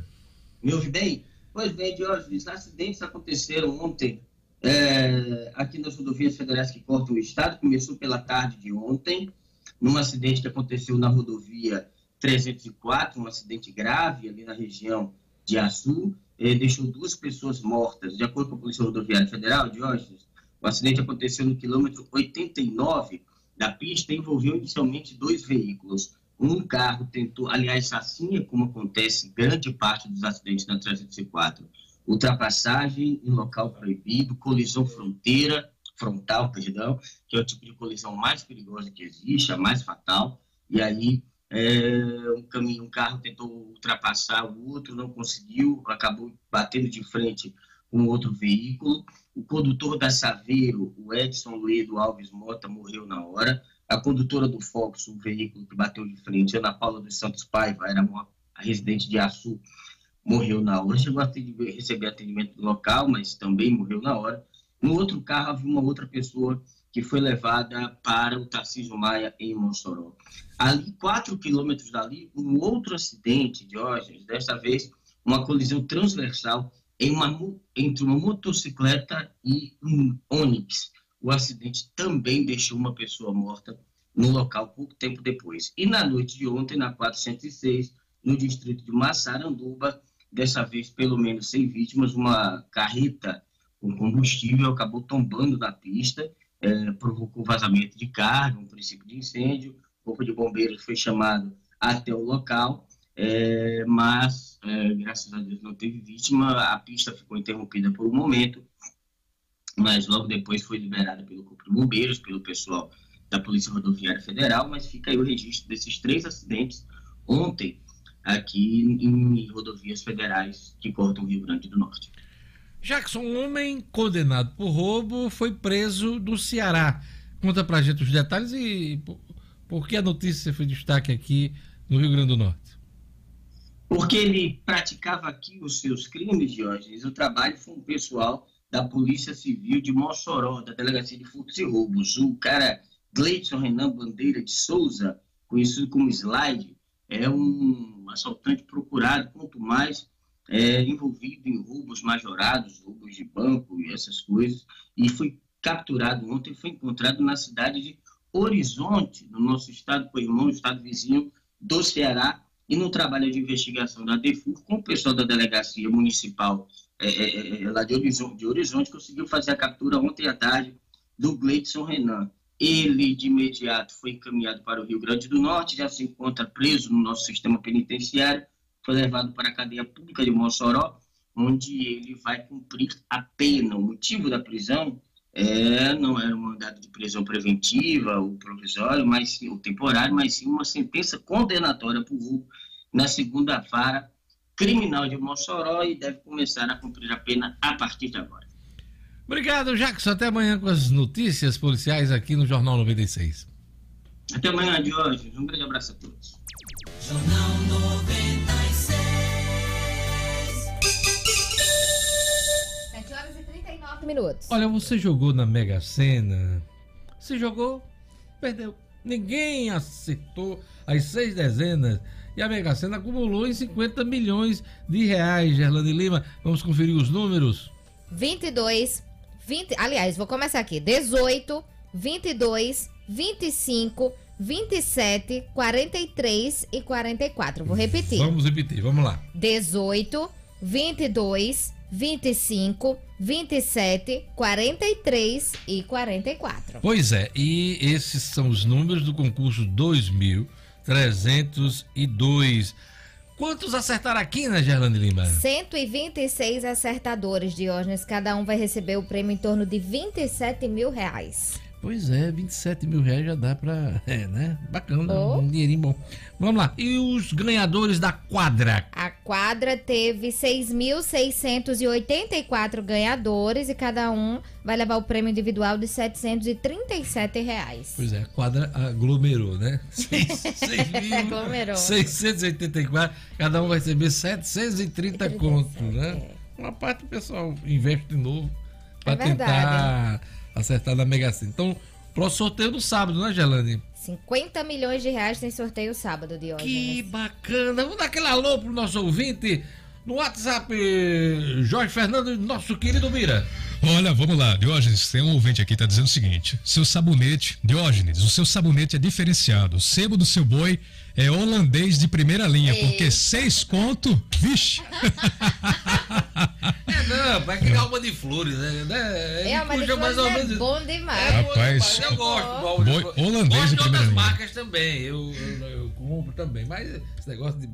Me ouve bem? Pois bem, Diógenes, acidentes aconteceram ontem é, aqui nas rodovias federais que cortam o estado. Começou pela tarde de ontem, num acidente que aconteceu na rodovia 304, um acidente grave ali na região de Açu, eh, deixou duas pessoas mortas. De acordo com a Polícia Rodoviária Federal, Diógenes, o acidente aconteceu no quilômetro 89 da pista e envolveu inicialmente dois veículos. Um carro tentou, aliás, sacinha, como acontece grande parte dos acidentes na 304, ultrapassagem em local proibido, colisão fronteira, frontal, perdão, que é o tipo de colisão mais perigosa que existe, a mais fatal, e aí é, um caminho, um carro tentou ultrapassar o outro, não conseguiu, acabou batendo de frente com outro veículo. O condutor da Saveiro, o Edson Ledo Alves Mota, morreu na hora. A condutora do Fox, o veículo que bateu de frente, Ana Paula dos Santos Paiva, era uma residente de Açu, morreu na hora. Chegou a receber atendimento local, mas também morreu na hora. No outro carro havia uma outra pessoa que foi levada para o Tarcísio Maia, em Mossoró. Ali, quatro quilômetros dali, um outro acidente, Diógenes, desta vez uma colisão transversal uma entre uma motocicleta e um Onix. O acidente também deixou uma pessoa morta no local pouco tempo depois. E na noite de ontem, na 406, no distrito de Massaranduba, dessa vez pelo menos sem vítimas, uma carreta com combustível acabou tombando na pista, eh, provocou vazamento de carga, um princípio de incêndio, o corpo de bombeiros foi chamado até o local, eh, mas eh, graças a Deus não teve vítima, a pista ficou interrompida por um momento, mas logo depois foi liberada pelo corpo de bombeiros, pelo pessoal da Polícia Rodoviária Federal, mas fica aí o registro desses três acidentes ontem aqui em rodovias federais que cortam o Rio Grande do Norte. Jackson, um homem condenado por roubo foi preso no Ceará. Conta pra gente os detalhes e por, que a notícia foi destaque aqui no Rio Grande do Norte. Porque ele praticava aqui os seus crimes, Diógenes, o trabalho foi um pessoal da Polícia Civil de Mossoró, da Delegacia de Furtos e Roubos. O cara Gleidson Renan Bandeira de Souza, conhecido como Slide, é um assaltante procurado, quanto mais é, envolvido em roubos majorados, roubos de banco e essas coisas, e foi capturado ontem, foi encontrado na cidade de Horizonte, no nosso estado co-irmão, estado vizinho do Ceará, e no trabalho de investigação da DEFUR com o pessoal da Delegacia Municipal é, é, é, lá de Horizonte, de Horizonte, conseguiu fazer a captura ontem à tarde do Gleidson Renan. Ele, de imediato, foi encaminhado para o Rio Grande do Norte, já se encontra preso no nosso sistema penitenciário, foi levado para a cadeia pública de Mossoró, onde ele vai cumprir a pena. O motivo da prisão é, não era um mandado de prisão preventiva ou provisório, mas sim, ou temporário, mas sim uma sentença condenatória por vulgo na segunda vara criminal de Mossoró e deve começar a cumprir a pena a partir de agora. Obrigado, Jackson. Até amanhã com as notícias policiais aqui no Jornal 96. Até amanhã, de hoje. Um grande abraço a todos. Jornal 96. 39 minutos. Olha, você jogou na Mega Sena. Se jogou, perdeu. Ninguém acertou as seis dezenas. E a Mega Sena acumulou em 50 milhões de reais, Gerlane Lima. Vamos conferir os números. 22, 20, aliás, vou começar aqui. 18, 22, 25, 27, 43 e 44. Vou repetir. Vamos repetir, vamos lá. 18, 22, 25, 27, 43 e 44. Pois é, e esses são os números do concurso 2302. Quantos acertaram aqui, né, Gerlane Lima? 126 acertadores, Diógenes. Cada um vai receber o prêmio em torno de 27 mil reais. Pois é, 27 mil reais já dá pra. É, né? Bacana, Oh. um dinheirinho bom. Vamos lá. E os ganhadores da quadra? A quadra teve 6.684 ganhadores e cada um vai levar o prêmio individual de 737 reais. Pois é, a quadra aglomerou, né? Seis- seis mil Aglomerou. 684, cada um vai receber 730 contos, né? Uma parte do pessoal investe de novo para É verdade. Acertar na Mega Sena. Então, pro sorteio no sábado, né, Gelane? 50 milhões de reais tem sorteio sábado, Que Diógenes. bacana! Vamos dar aquele alô pro nosso ouvinte no WhatsApp, Jorge Fernando, nosso querido Mira. Olha, vamos lá, Diógenes, tem um ouvinte aqui que tá dizendo o seguinte: seu sabonete, Diógenes, o seu sabonete é diferenciado. O sebo do seu boi é holandês de primeira linha, Ei. porque seis conto, vixe. É, não, vai criar alma de flores, né? né? É, mas Puxa depois é bom demais. É Rapaz, eu gosto. de boi flores. holandês gosto de de primeira outras linha. marcas também, eu, eu, eu compro também, mas esse negócio de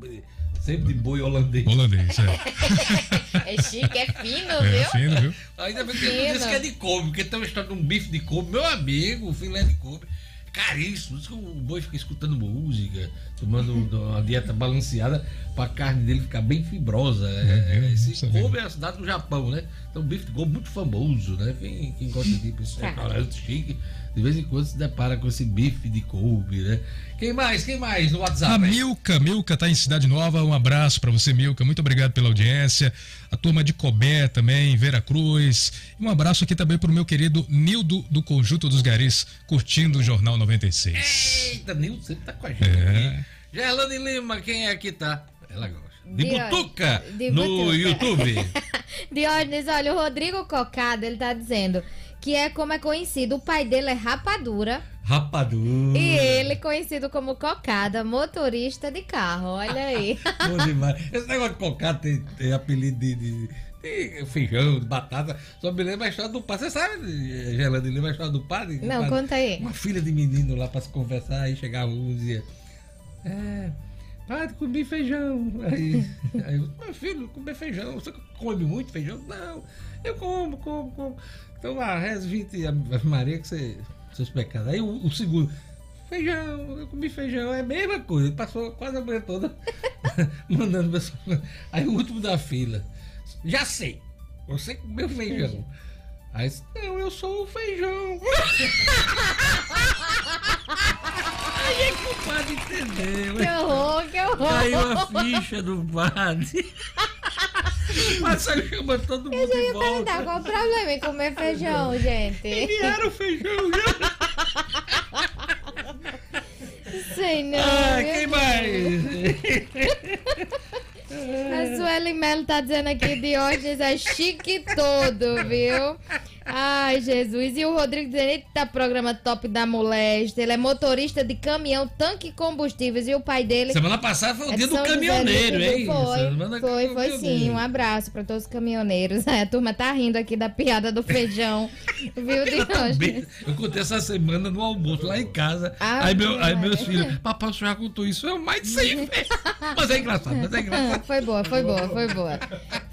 sempre de boi holandês. Holandês, é. É chique, é fino, É viu? fino, viu? Ainda bem que ele disse que é de couve, porque tem uma história de um bife de couve, meu amigo, o filé de couve. Caríssimo, diz que o boi fica escutando música, tomando uma dieta balanceada pra carne dele ficar bem fibrosa. É, É, esse. Kobe é a cidade do Japão, né? Então, bife de couve muito famoso, né? Quem, quem gosta de ir esse Cara. restaurante chique, de vez em quando se depara com esse bife de couve, né? Quem mais? Quem mais no WhatsApp? A? Milka, Milka tá em Cidade Nova. Um abraço pra você, Milka. Muito obrigado pela audiência. A turma de Cobé também, Vera Cruz. E um abraço aqui também pro meu querido Nildo do Conjunto dos Garis, curtindo o Jornal 96. Eita, Nilson sempre tá com a gente É. aqui. Gerlane Lima, quem é que tá? Ela gosta. De, De Butuca, de no Butuca. YouTube. Diógenes, olha, o Rodrigo Cocada, ele tá dizendo que é como é conhecido, o pai dele é Rapadura Rapadura. e ele conhecido como Cocada, motorista de carro, olha aí. Bom demais. Esse negócio de cocada tem, tem apelido de, de- de feijão, de batata. Só me lembra a história do padre. Você sabe, Gerlane Lima, a história do padre? Do Não, conta aí. Uma filha de menino lá pra se conversar, aí chegava um e dizia: É, padre, comi feijão. Aí, aí eu, meu filho, comer feijão. Você come muito feijão? Não, eu como, como, como. Então, ah, reza 20 Ave Maria que você, seus pecados. Aí o, o segundo, feijão, eu comi feijão, é a mesma coisa. Ele passou quase a manhã toda mandando pessoas. Aí o último da fila, já sei, você comeu feijão. Aí, não, eu sou o feijão. Aí é que o padre entendeu. Que horror, que horror. Caiu a ficha do padre. Mas chamando todo mundo Eu já de ia perguntar qual o problema em comer feijão, gente. Enviaram o feijão já. Sei não. Ah, quem mais? A Sueli Melo tá dizendo aqui, Diógenes é chique todo, viu? Ai, Jesus. E o Rodrigo dizendo, eita, programa top da moléstia. Ele é motorista de caminhão, tanque e combustíveis. E o pai dele. Semana passada foi o é dia do São caminhoneiro, hein? Foi, Semana foi, foi sim. Um abraço pra todos os caminhoneiros. É, a turma tá rindo aqui da piada do feijão. Viu, de tá hoje? Eu contei essa semana no almoço lá em casa. Ah, aí, meu, aí Maria. meus filhos, papai, o senhor já contou isso? Eu mais de 100 vezes. Mas é engraçado, mas é engraçado. foi boa, foi boa, foi boa.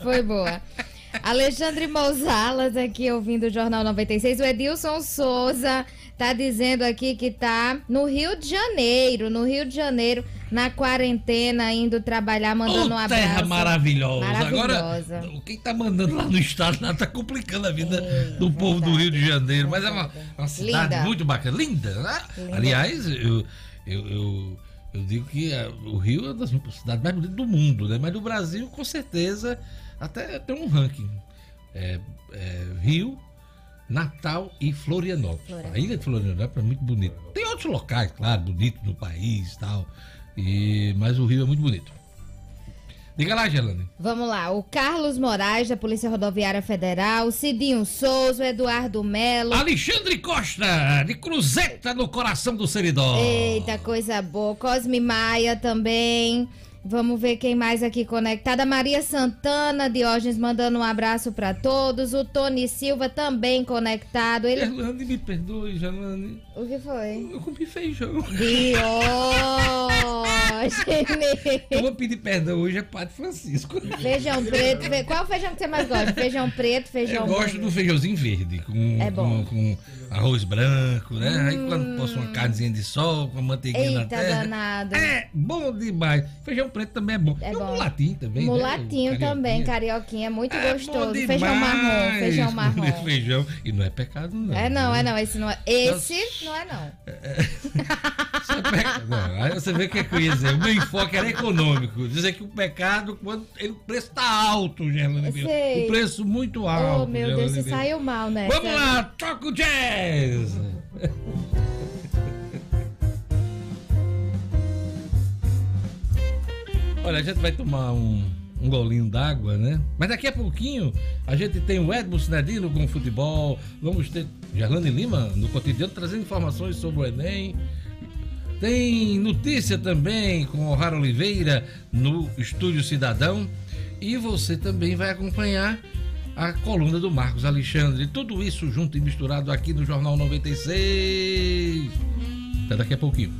Foi boa. Alexandre Mousalas aqui ouvindo o Jornal 96. O Edilson Souza tá dizendo aqui que tá no Rio de Janeiro, no Rio de Janeiro, na quarentena, indo trabalhar, mandando um Ô, abraço. terra maravilhosa. Maravilhosa. Agora, quem tá mandando lá no estado lá tá complicando a vida É, do povo do. Rio de Janeiro. Mas é uma, uma cidade Linda. muito bacana. Linda, né? Linda. Aliás, eu, eu, eu, eu digo que o Rio é uma das cidades mais bonitas do mundo, né? Mas do Brasil, com certeza, até tem um ranking. É, é, Rio, Natal e Florianópolis. Florianópolis. A ilha de Florianópolis é muito bonita. Tem outros locais, claro, bonitos no país e tal. E, mas o Rio é muito bonito. Diga lá, Gelane. Vamos lá, o Carlos Moraes, da Polícia Rodoviária Federal, Cidinho Souza, Eduardo Melo. Alexandre Costa, de Cruzeta no coração do seridó. Eita, coisa boa. Cosme Maia também. Vamos ver quem mais aqui conectada. Maria Santana, Diógenes mandando um abraço pra todos. O Tony Silva também conectado. Ele... Me perdoe, Gelane. O que foi? Eu comi feijão. Diógenes. Eu vou pedir perdão hoje é Padre Francisco. Feijão preto. fe- Qual feijão que você mais gosta? Feijão preto, feijão Eu gosto do feijãozinho verde, com, É bom. com, com arroz branco, né? Aí quando posso uma carnezinha de sol, com a manteiguinha na Eita, terra. danado. É bom demais. Feijão preto também é bom. É e o bom. mulatinho também. né? Mulatinho O também, carioquinha. é muito É gostoso. Feijão marrom, feijão marrom. Feijão. E não é pecado, não. É não, é não, esse não é. Esse não é não. Isso é pecado. Não, Aí você vê o que, é que eu ia dizer. O meu enfoque era econômico. Dizer que o pecado, quando ele, o preço tá alto, Gerlane. O preço muito alto. Oh, meu Deus, você saiu mal nessa. Vamos lá, toca o jazz! Olha, a gente vai tomar um, um golinho d'água, né? Mas daqui a pouquinho a gente tem o Edmo Sinadino com futebol. Vamos ter Gerlane Lima no cotidiano trazendo informações sobre o Enem. Tem notícia também com o Raro Oliveira no Estúdio Cidadão. E você também vai acompanhar a coluna do Marcos Alexandre. Tudo isso junto e misturado aqui no Jornal 96. Até daqui a pouquinho.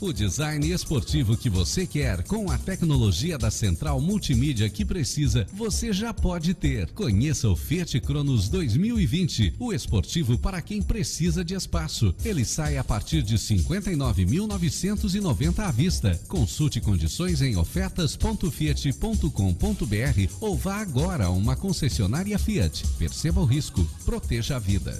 O design esportivo que você quer, com a tecnologia da Central Multimídia que precisa, você já pode ter. Conheça o Fiat Cronos 2020, o esportivo para quem precisa de espaço. Ele sai a partir de 59.990 à vista. Consulte condições em ofertas.fiat.com.br ou vá agora a uma concessionária Fiat. Perceba o risco, proteja a vida.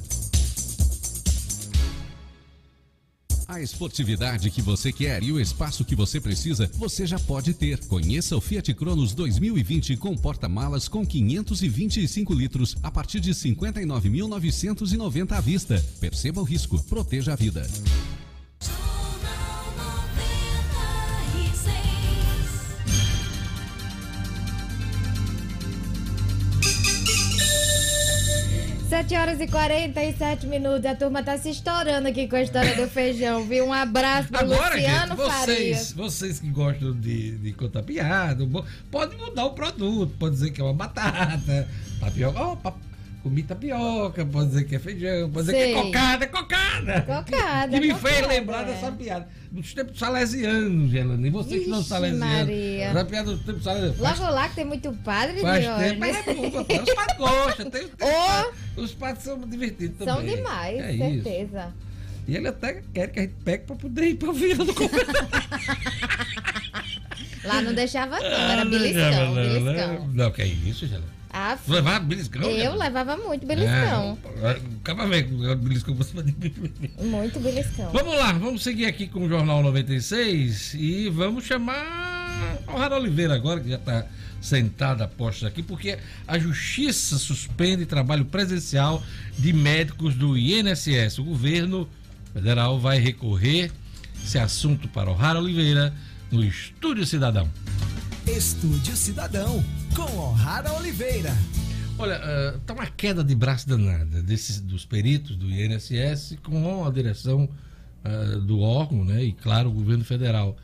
A esportividade que você quer e o espaço que você precisa, você já pode ter. Conheça o Fiat Cronos 2020 com porta-malas com 525 litros a partir de 59.990 à vista. Perceba o risco, proteja a vida. Sete horas e 47 minutos. A turma tá se estourando aqui com a história do feijão, viu? Um abraço pro Agora, Luciano gente, vocês, Farias. vocês que gostam de, de contar piada, pode mudar o produto. Pode dizer que é uma batata, tapioca. Pa- comi tapioca, pode dizer que é feijão, pode dizer que Sei. é cocada, é cocada. Cocada, Que me cocada, fez lembrar é. dessa piada. Dos tempos salesianos, Gelane. E vocês que não Ixi, salesianos. Maria. Da piada dos tempos salesianos. Faz- Logo lá que tem muito padre, Faz Diógenes. tempo, mas é bom, papai. Os padres gostam. Tem, tem Ô! Os padres são divertidos São também. demais, é Isso. certeza. E ele até quer que a gente pegue pra poder ir pra Vila do. Lá não deixava não, Ah, era beliscão, beliscão. Não, que é isso, Gelane. Ah, levava beliscão? eu levava muito beliscão. É, acaba vendo beliscão você vai Muito beliscão. Vamos lá, vamos seguir aqui com o Jornal 96 e vamos chamar o Raro Oliveira agora, que já está sentado a postos aqui, porque a Justiça suspende trabalho presencial de médicos do INSS. O governo federal vai recorrer esse assunto para o Raro Oliveira no Estúdio Cidadão. Estúdio Cidadão, com O'Hara Oliveira. Olha, está uma queda de braço danada desses, dos peritos do INSS com a direção uh, do órgão, né? E claro, o governo federal.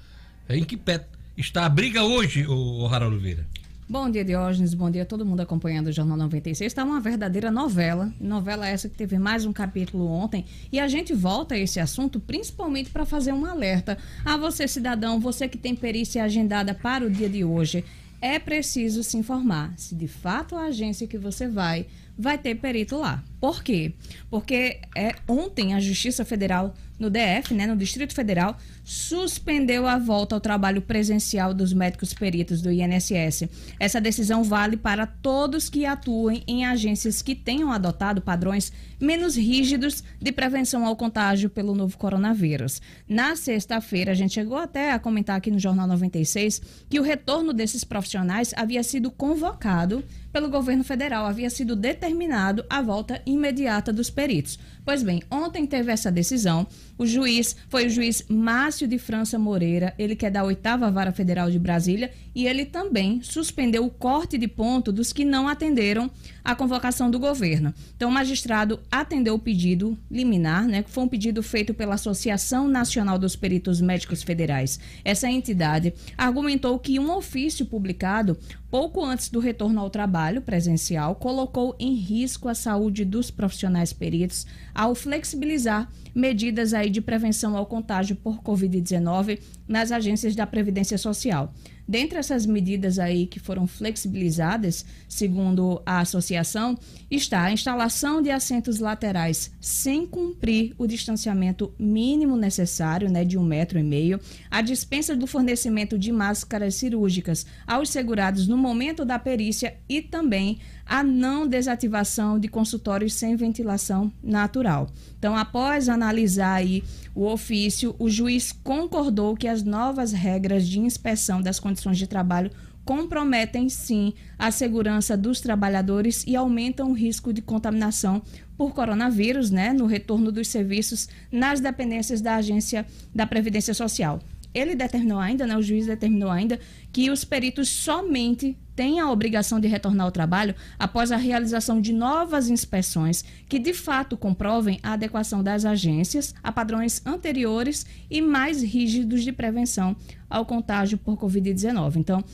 Em que pé está a briga hoje, O'Hara Oliveira? Bom dia, Diógenes. Bom dia a todo mundo acompanhando o Jornal 96. Está uma verdadeira novela. Novela essa que teve mais um capítulo ontem. E a gente volta a esse assunto principalmente para fazer um alerta a você, cidadão, você que tem perícia agendada para o dia de hoje. É preciso se informar se de fato a agência que você vai vai ter perito lá. Por quê? Porque é, ontem a Justiça Federal no DF, né, no Distrito Federal, suspendeu a volta ao trabalho presencial dos médicos peritos do INSS. Essa decisão vale para todos que atuem em agências que tenham adotado padrões menos rígidos de prevenção ao contágio pelo novo coronavírus. Na sexta-feira, a gente chegou até a comentar aqui no Jornal 96 que o retorno desses profissionais havia sido convocado pelo governo federal, havia sido determinado a volta imediata dos peritos. Pois bem, ontem teve essa decisão. O juiz foi o juiz Márcio de França Moreira, ele que é da oitava vara federal de Brasília, e ele também suspendeu o corte de ponto dos que não atenderam a convocação do governo. Então, o magistrado atendeu o pedido liminar, né, que foi um pedido feito pela Associação Nacional dos Peritos Médicos Federais. Essa entidade argumentou que um ofício publicado pouco antes do retorno ao trabalho presencial colocou em risco a saúde dos profissionais peritos ao flexibilizar medidas aí de prevenção ao contágio por Covid-19 nas agências da Previdência Social. Dentre essas medidas aí que foram flexibilizadas, segundo a associação, está a instalação de assentos laterais sem cumprir o distanciamento mínimo necessário, né, de um metro e meio, a dispensa do fornecimento de máscaras cirúrgicas aos segurados no momento da perícia e também a não desativação de consultórios sem ventilação natural. Então, após analisar aí o ofício, o juiz concordou que as novas regras de inspeção das condições de trabalho comprometem sim a segurança dos trabalhadores e aumentam o risco de contaminação por coronavírus, né, no retorno dos serviços nas dependências da agência da Previdência Social ele determinou ainda, né, o juiz determinou ainda, que os peritos somente têm a obrigação de retornar ao trabalho após a realização de novas inspeções que de fato comprovem a adequação das agências a padrões anteriores e mais rígidos de prevenção ao contágio por Covid-19. Então,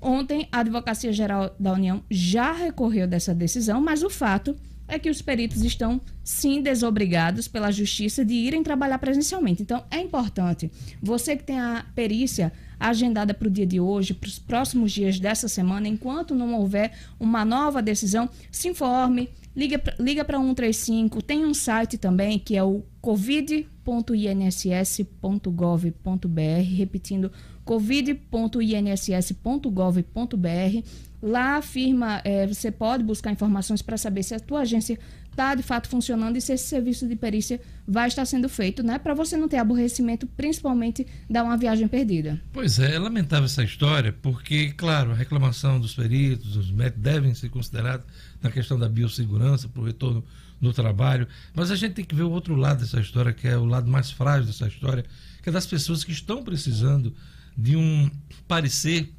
ontem a Advocacia Geral da União já recorreu dessa decisão, mas o fato é que os peritos estão sim desobrigados pela justiça de irem trabalhar presencialmente. Então é importante você que tem a perícia agendada para o dia de hoje, para os próximos dias dessa semana, enquanto não houver uma nova decisão, se informe, liga, liga para 135, tem um site também que é o covid.inss.gov.br, repetindo covid.inss.gov.br Lá afirma, é, você pode buscar informações para saber se a tua agência está de fato funcionando e se esse serviço de perícia vai estar sendo feito, né? Para você não ter aborrecimento, principalmente da uma viagem perdida. Pois é, é lamentável essa história, porque, claro, a reclamação dos peritos, dos médicos devem ser considerados na questão da biossegurança para o retorno no trabalho, mas a gente tem que ver o outro lado dessa história, que é o lado mais frágil dessa história, que é das pessoas que estão precisando de um parecer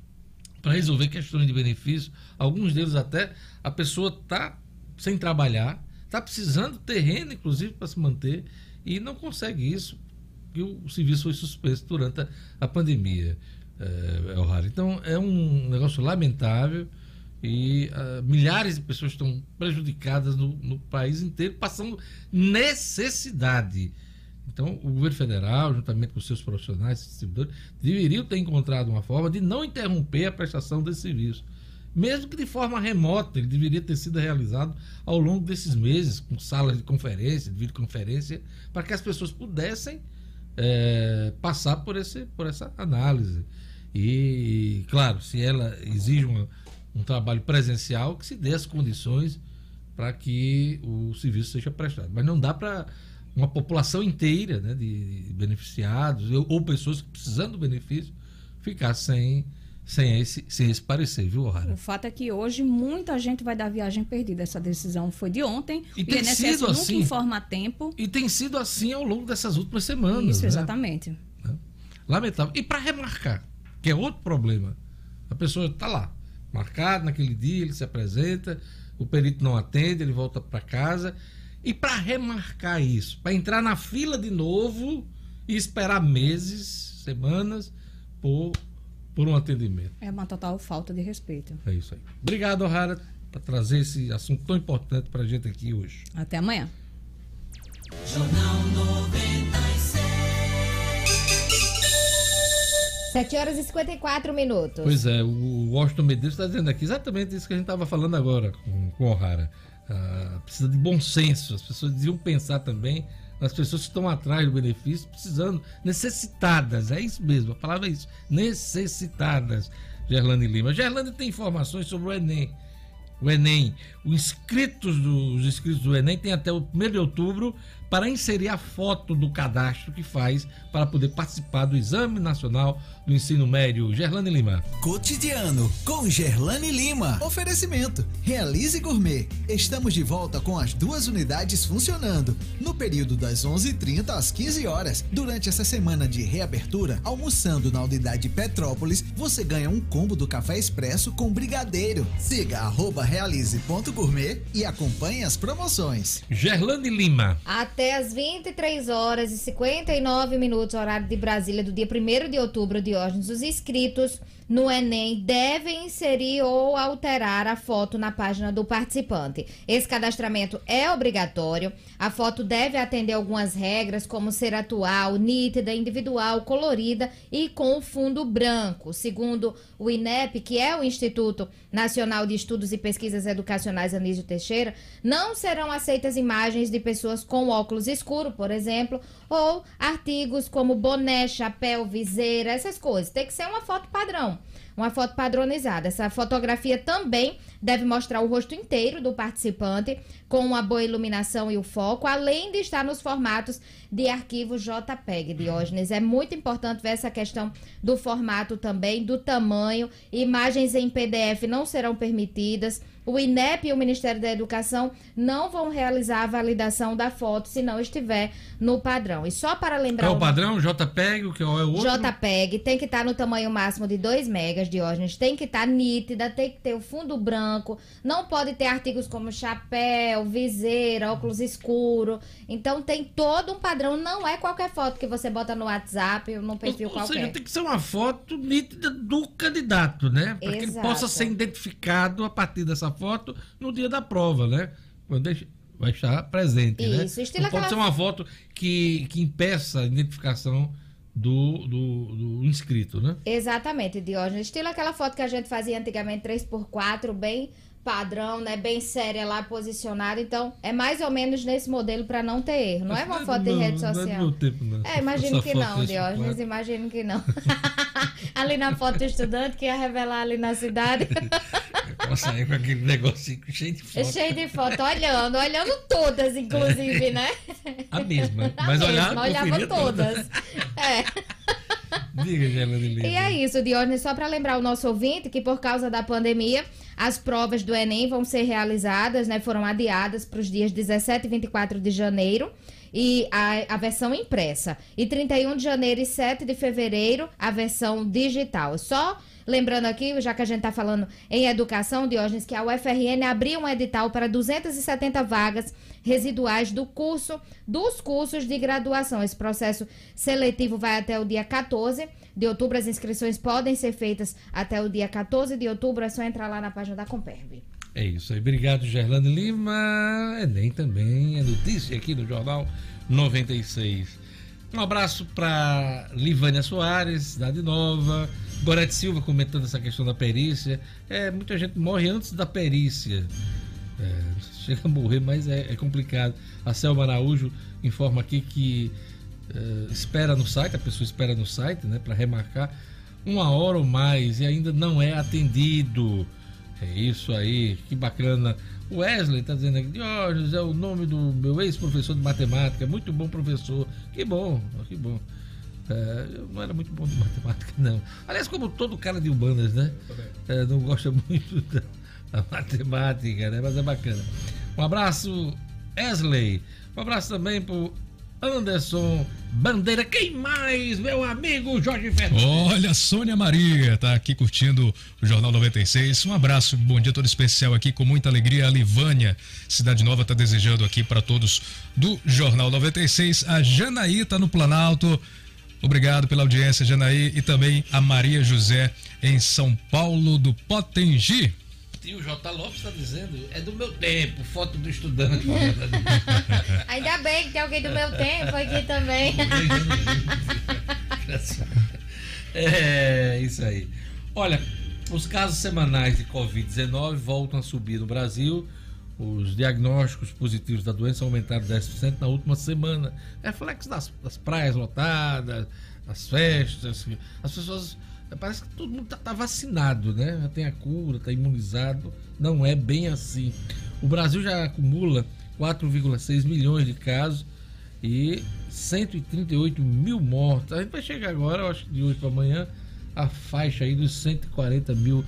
para resolver questões de benefício. Alguns deles até a pessoa está sem trabalhar, está precisando de terreno, inclusive, para se manter, e não consegue isso, porque o serviço foi suspenso durante a, a pandemia, é, é. Então é um negócio lamentável e uh, milhares de pessoas estão prejudicadas no, no país inteiro, passando necessidade. Então, o governo federal, juntamente com seus profissionais, servidores, deveriam ter encontrado uma forma de não interromper a prestação desse serviço. Mesmo que de forma remota, ele deveria ter sido realizado ao longo desses meses, com salas de conferência, de videoconferência, para que as pessoas pudessem é, passar por, esse, por essa análise. E, claro, se ela exige uma, um trabalho presencial, que se dê as condições para que o serviço seja prestado. Mas não dá para uma população inteira né, de beneficiados ou pessoas precisando do benefício ficar sem, sem, esse, sem esse parecer, viu, O'Hara? O fato é que hoje muita gente vai dar viagem perdida. Essa decisão foi de ontem. E o tem INSS sido nunca assim, informa a tempo. E tem sido assim ao longo dessas últimas semanas. Isso, né? exatamente. Lamentável. E para remarcar, que é outro problema A pessoa está lá, marcado naquele dia, ele se apresenta, o perito não atende, ele volta para casa. E para remarcar isso, para entrar na fila de novo e esperar meses, semanas por, por um atendimento. É uma total falta de respeito. É isso aí. Obrigado, Rara, por trazer esse assunto tão importante para a gente aqui hoje. Até amanhã. Jornal 96. 7 horas e 54 minutos. Pois é, o Washington Medeiros está dizendo aqui exatamente isso que a gente estava falando agora com, com o O'Hara. Ah, precisa de bom senso, as pessoas deviam pensar também nas pessoas que estão atrás do benefício, precisando, necessitadas, é isso mesmo, a palavra é isso, necessitadas, Gerlane Lima. Gerlane tem informações sobre o Enem. O Enem, os inscritos, do, os inscritos do Enem têm até o 1 de outubro para inserir a foto do cadastro que faz para poder participar do Exame Nacional do Ensino Médio. Gerlane Lima. Cotidiano com Gerlane Lima. Oferecimento. Realize Gourmet. Estamos de volta com as duas unidades funcionando. No período das 11h30 às 15 horas. Durante essa semana de reabertura, almoçando na unidade Petrópolis, você ganha um combo do café expresso com brigadeiro. Siga arroba realize.gourmet e acompanhe as promoções. Gerlane Lima. Até às 23 horas e 59 minutos, horário de Brasília, do dia 1 de outubro, Diógenes, os inscritos no Enem devem inserir ou alterar a foto na página do participante. Esse cadastramento é obrigatório. A foto deve atender algumas regras, como ser atual, nítida, individual, colorida e com fundo branco. Segundo o INEP, que é o Instituto Nacional de Estudos e Pesquisas Educacionais Anísio Teixeira, não serão aceitas imagens de pessoas com óculos escuro, por exemplo, ou artigos como boné, chapéu, viseira, essas coisas. Tem que ser uma foto padrão uma foto padronizada. Essa fotografia também deve mostrar o rosto inteiro do participante, com uma boa iluminação e o foco, além de estar nos formatos de arquivo JPEG, Diógenes. É muito importante ver essa questão do formato também, do tamanho. Imagens em PDF não serão permitidas. O INEP e o Ministério da Educação não vão realizar a validação da foto se não estiver no padrão. E só para lembrar. Qual é o padrão? JPEG, o que é o outro? JPEG, tem que estar no tamanho máximo de 2 megas, Diógenes, tem que estar nítida, tem que ter o fundo branco, não pode ter artigos como chapéu, viseira, óculos escuro. Então tem todo um padrão, não é qualquer foto que você bota no WhatsApp ou no perfil Ou qualquer. seja, tem que ser uma foto nítida do candidato, né? Para que ele possa ser identificado a partir dessa foto no dia da prova, né? Vai estar presente, né? Isso, estilo Não pode ser uma foto que, que impeça a identificação do, do, do inscrito, né? Exatamente, Diógenes. Estilo aquela foto que a gente fazia antigamente 3x4, bem padrão, né? Bem séria lá, posicionada. Então, é mais ou menos nesse modelo para não ter erro. Não é uma foto de Não, rede Não é do social. meu tempo, não. É, imagino que não, desse Diógenes, quadro. imagino que não. ali na foto do estudante que ia revelar ali na cidade. Ela saiu com aquele negocinho cheio de foto. Cheio de foto, olhando, olhando todas, inclusive, né? A mesma. A Mas mesma, olhava, conferia todas. É. Diga, Gelane. E é isso, Diógenes, só para lembrar o nosso ouvinte que por causa da pandemia, as provas do Enem vão ser realizadas, né? Foram adiadas para os dias 17 e 24 de janeiro. E a, a versão impressa. E 31 de janeiro e 7 de fevereiro, a versão digital. Só lembrando aqui, já que a gente está falando em educação, Diógenes, que a UFRN abriu um edital para 270 vagas residuais do curso, dos cursos de graduação. Esse processo seletivo vai até o dia 14 de outubro. As inscrições podem ser feitas até o dia 14 de outubro. É só entrar lá na página da Comperv. É isso aí. Obrigado, Gerlane Lima. Enem também é notícia aqui no Jornal 96. Um abraço para Livânia Soares, Cidade Nova. Gorete Silva comentando essa questão da perícia. É, muita gente morre antes da perícia. É, chega a morrer, mas é, é complicado. A Selma Araújo informa aqui que é, espera no site, a pessoa espera no site, né, para remarcar uma hora ou mais e ainda não é atendido. É isso aí, que bacana. O Wesley está dizendo aqui, Diógenes é o nome do meu ex-professor de matemática, muito bom professor. Que bom, que bom. É, eu não era muito bom de matemática, não. Aliás, como todo cara de humanas, né? É, não gosta muito da, da matemática, né? Mas é bacana. Um abraço, Wesley. Um abraço também pro Anderson Bandeira. Quem mais, meu amigo Jorge Fernandes? Olha, Sônia Maria tá aqui curtindo o Jornal 96. Um abraço, bom dia todo especial aqui, com muita alegria. A Livânia, Cidade Nova, tá desejando aqui para todos do Jornal 96. A Janaí tá no Planalto. Obrigado pela audiência, Janaí. E também a Maria José, em São Paulo do Potengi. E o J. Lopes está dizendo, é do meu tempo, foto do estudante. Ainda bem que tem alguém do meu tempo aqui também. é, isso aí. Olha, os casos semanais de Covid-19 voltam a subir no Brasil. Os diagnósticos positivos da doença aumentaram 10% na última semana. Reflexo das, das praias lotadas, das festas. As pessoas Parece que todo mundo tá, tá, vacinado, né? Já tem a cura, tá imunizado. Não é bem assim. O Brasil já acumula 4,6 milhões de casos e 138 mil mortos. A gente vai chegar agora, eu acho que de hoje para amanhã, a faixa aí dos 140 mil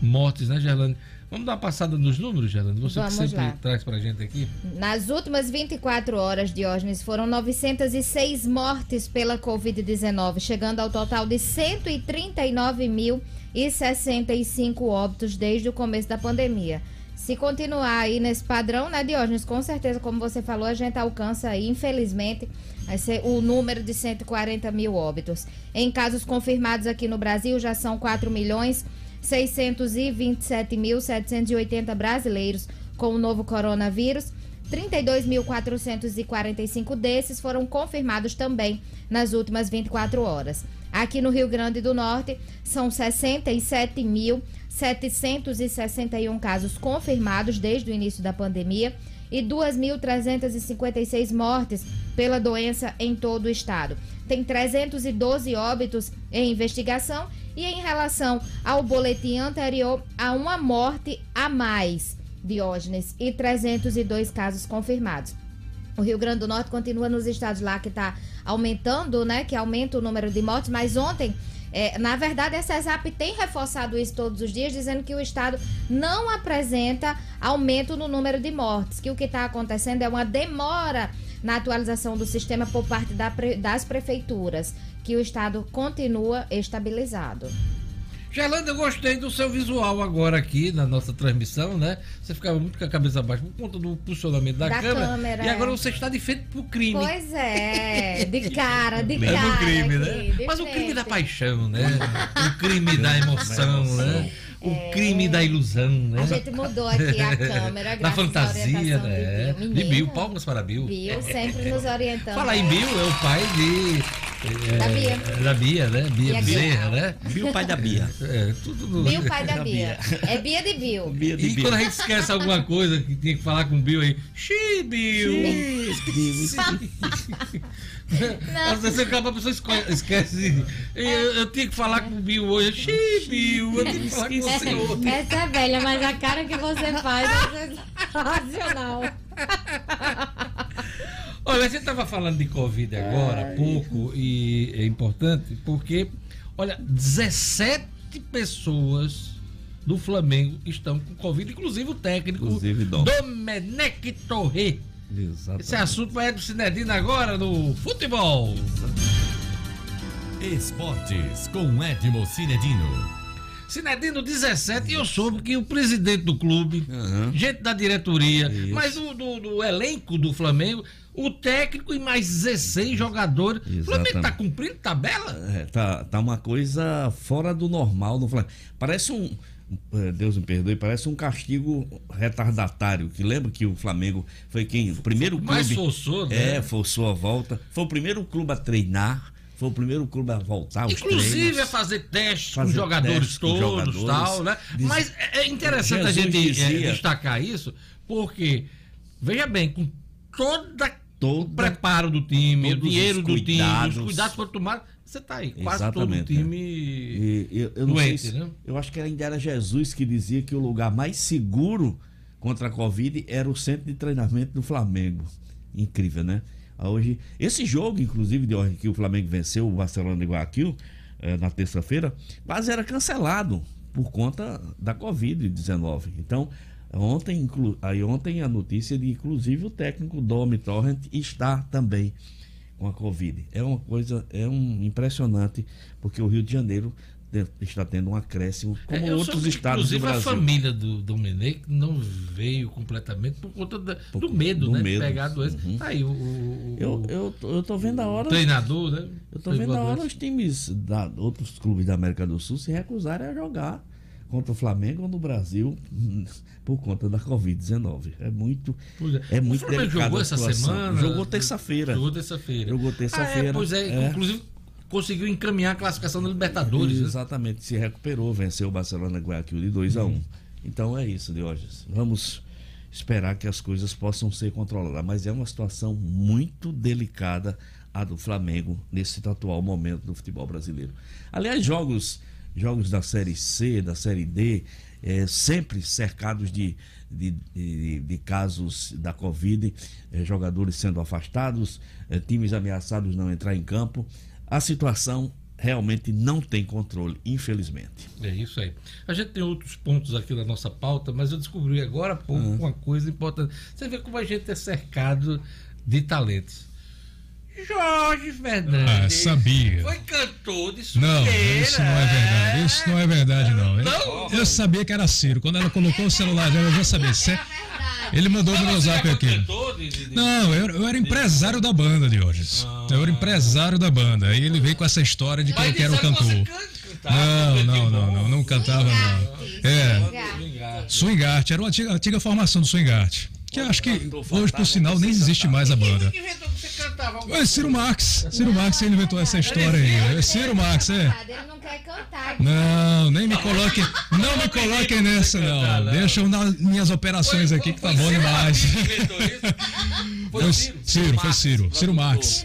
mortes, né, Gerlane? Vamos dar uma passada nos números, Gerlando? Você Vamos que sempre lá. traz pra gente aqui. Nas últimas 24 horas, Diógenes, foram 906 mortes pela Covid-19, chegando ao total de 139.065 óbitos desde o começo da pandemia. Se continuar aí nesse padrão, né, Diógenes? Com certeza, como você falou, a gente alcança aí, infelizmente, vai ser o número de 140 mil óbitos. Em casos confirmados aqui no Brasil, já são 4 milhões 627.780 brasileiros com o novo coronavírus. 32.445 desses foram confirmados também nas últimas 24 horas. Aqui no Rio Grande do Norte, são 67.761 casos confirmados desde o início da pandemia e 2.356 mortes pela doença em todo o estado. Tem 312 óbitos em investigação e em relação ao boletim anterior, há uma morte a mais, Diógenes, e 302 casos confirmados. O Rio Grande do Norte continua nos estados lá que está aumentando, né? Que aumenta o número de mortes, mas ontem. É, na verdade, a CESAP tem reforçado isso todos os dias, dizendo que o Estado não apresenta aumento no número de mortes, que o que está acontecendo é uma demora na atualização do sistema por parte da, das prefeituras que o estado continua estabilizado. Gelanda, eu gostei do seu visual agora aqui na nossa transmissão, né? Você ficava muito com a cabeça baixa por conta do posicionamento da, da câmera, câmera, E agora é. você está de frente pro crime. Pois é, de cara, de cara. É crime, aqui, né? Mas frente. o crime da paixão, né? o crime da emoção, né? O é... crime da ilusão, né? A gente mudou aqui a câmera, Da fantasia, né? De Bill. de Bill, palmas para Bill. Bill sempre nos orientando. Fala em Bill, é o pai de é, da Bia. Da Bia, né? Bia Bezerra, né? Bia, o pai da Bia. É, tudo. Bia, o pai da, Bia. É Bia de Bill. Bia de e Bill. quando a gente esquece alguma coisa que tinha que falar com o Bill aí, Xi, Bill! Xi, Bill. Às vezes acaba a pessoa esquece. Eu, eu tinha que falar com o Bill hoje. Xi, Bill, eu tinha que falar com você hoje. Essa é velha, mas a cara que você faz é racional. Olha, a gente estava falando de Covid agora, há pouco, e é importante porque, olha, 17 pessoas do Flamengo estão com Covid, inclusive o técnico inclusive, Domenech Torre. Exatamente. Esse assunto vai do Cinedino agora no futebol. Esportes com Edmo Cinedino. Cinedino 17 e eu soube que o presidente do clube, uhum. gente da diretoria, Isso. mas do, do, do elenco do Flamengo o técnico e mais 16 jogadores. Exatamente. O Flamengo tá cumprindo tabela? É, tá, tá uma coisa fora do normal no Flamengo. Parece um. É, Deus me perdoe, parece um castigo retardatário. Que lembra que o Flamengo foi quem? O primeiro clube. Mais forçou, né? É, forçou a volta. Foi o primeiro clube a treinar. Foi o primeiro clube a voltar. Inclusive a fazer testes fazer com os jogadores testes todos, jogadores, tal, né? Diz... Mas é interessante Jesus a gente dizia... destacar isso, porque, veja bem, com toda todo o preparo do time, o dinheiro do time, os cuidados foram tomados. Você está aí, quase Exatamente, todo o time é. eu, eu doente, se, né? Eu acho que ainda era Jesus que dizia que o lugar mais seguro contra a Covid era o centro de treinamento do Flamengo. Incrível, né? Hoje, esse jogo, inclusive, de que o Flamengo venceu o Barcelona de Guayaquil eh, na terça-feira, quase era cancelado por conta da Covid-19. Então, Ontem, aí ontem a notícia de inclusive o técnico Domi Torrent está também com a Covid. É uma coisa, é um impressionante, porque o Rio de Janeiro está tendo um acréscimo, como É, outros estados do inclusive, Brasil. a família do Domenech não veio completamente por conta da- Por do medo, do né? medo. De pegar a doença. Uhum. Tá aí o, o- Eu, eu, eu tô vendo a hora. treinador, né? Eu tô vendo a hora os times da outros clubes da América do Sul se recusarem a jogar contra o Flamengo no Brasil hum, por conta da Covid-19. É muito é. é O muito Flamengo delicada jogou essa semana? Jogou terça-feira. Jogou terça-feira. Jogou terça-feira. Ah, é, pois é, É. inclusive conseguiu encaminhar a classificação da Libertadores. né? Exatamente, se recuperou, venceu o Barcelona Guayaquil de 2 a 1 Então é isso, Diógenes. Vamos esperar que as coisas possam ser controladas. Mas é uma situação muito delicada a do Flamengo nesse atual momento do futebol brasileiro. Aliás, jogos, jogos da Série C, da Série D, eh, sempre cercados de, de, de- de casos da Covid, eh, jogadores sendo afastados, eh, times ameaçados não entrar em campo. A situação realmente não tem controle, infelizmente. É isso aí. A gente tem outros pontos aqui na nossa pauta, mas eu descobri agora há pouco Ah. uma coisa importante. Você vê como a gente é cercado de talentos. Jorge Fernandes. Ah, sabia. Foi cantor de Não, sujeira. isso não é verdade. Isso não é verdade, não. Eu, Não? eu sabia que era Ciro. Quando ela colocou o celular dela, eu já sabia. Cê- Ele mandou no meu Você zap é aqui. de- de- de- Não, eu, eu era empresário da banda de hoje. Eu era empresário da banda. Aí ele veio com essa história de que Mas eu quero que cantor. cantava, Não, não, não, não, não cantava, não. É. Swingart, era uma antiga, antiga formação do Swingart. Que acho que hoje, por sinal, nem existe mais a banda. Quem inventou que você cantava alguma É Ciro Max. Ciro Max ele inventou essa história aí. É Ciro Max, é. Ele não quer cantar. Não, nem me coloquem, não me coloquem nessa, não. Deixa eu nas minhas operações aqui que tá bom demais. Foi Ciro? Ciro, foi Ciro, Ciro Max.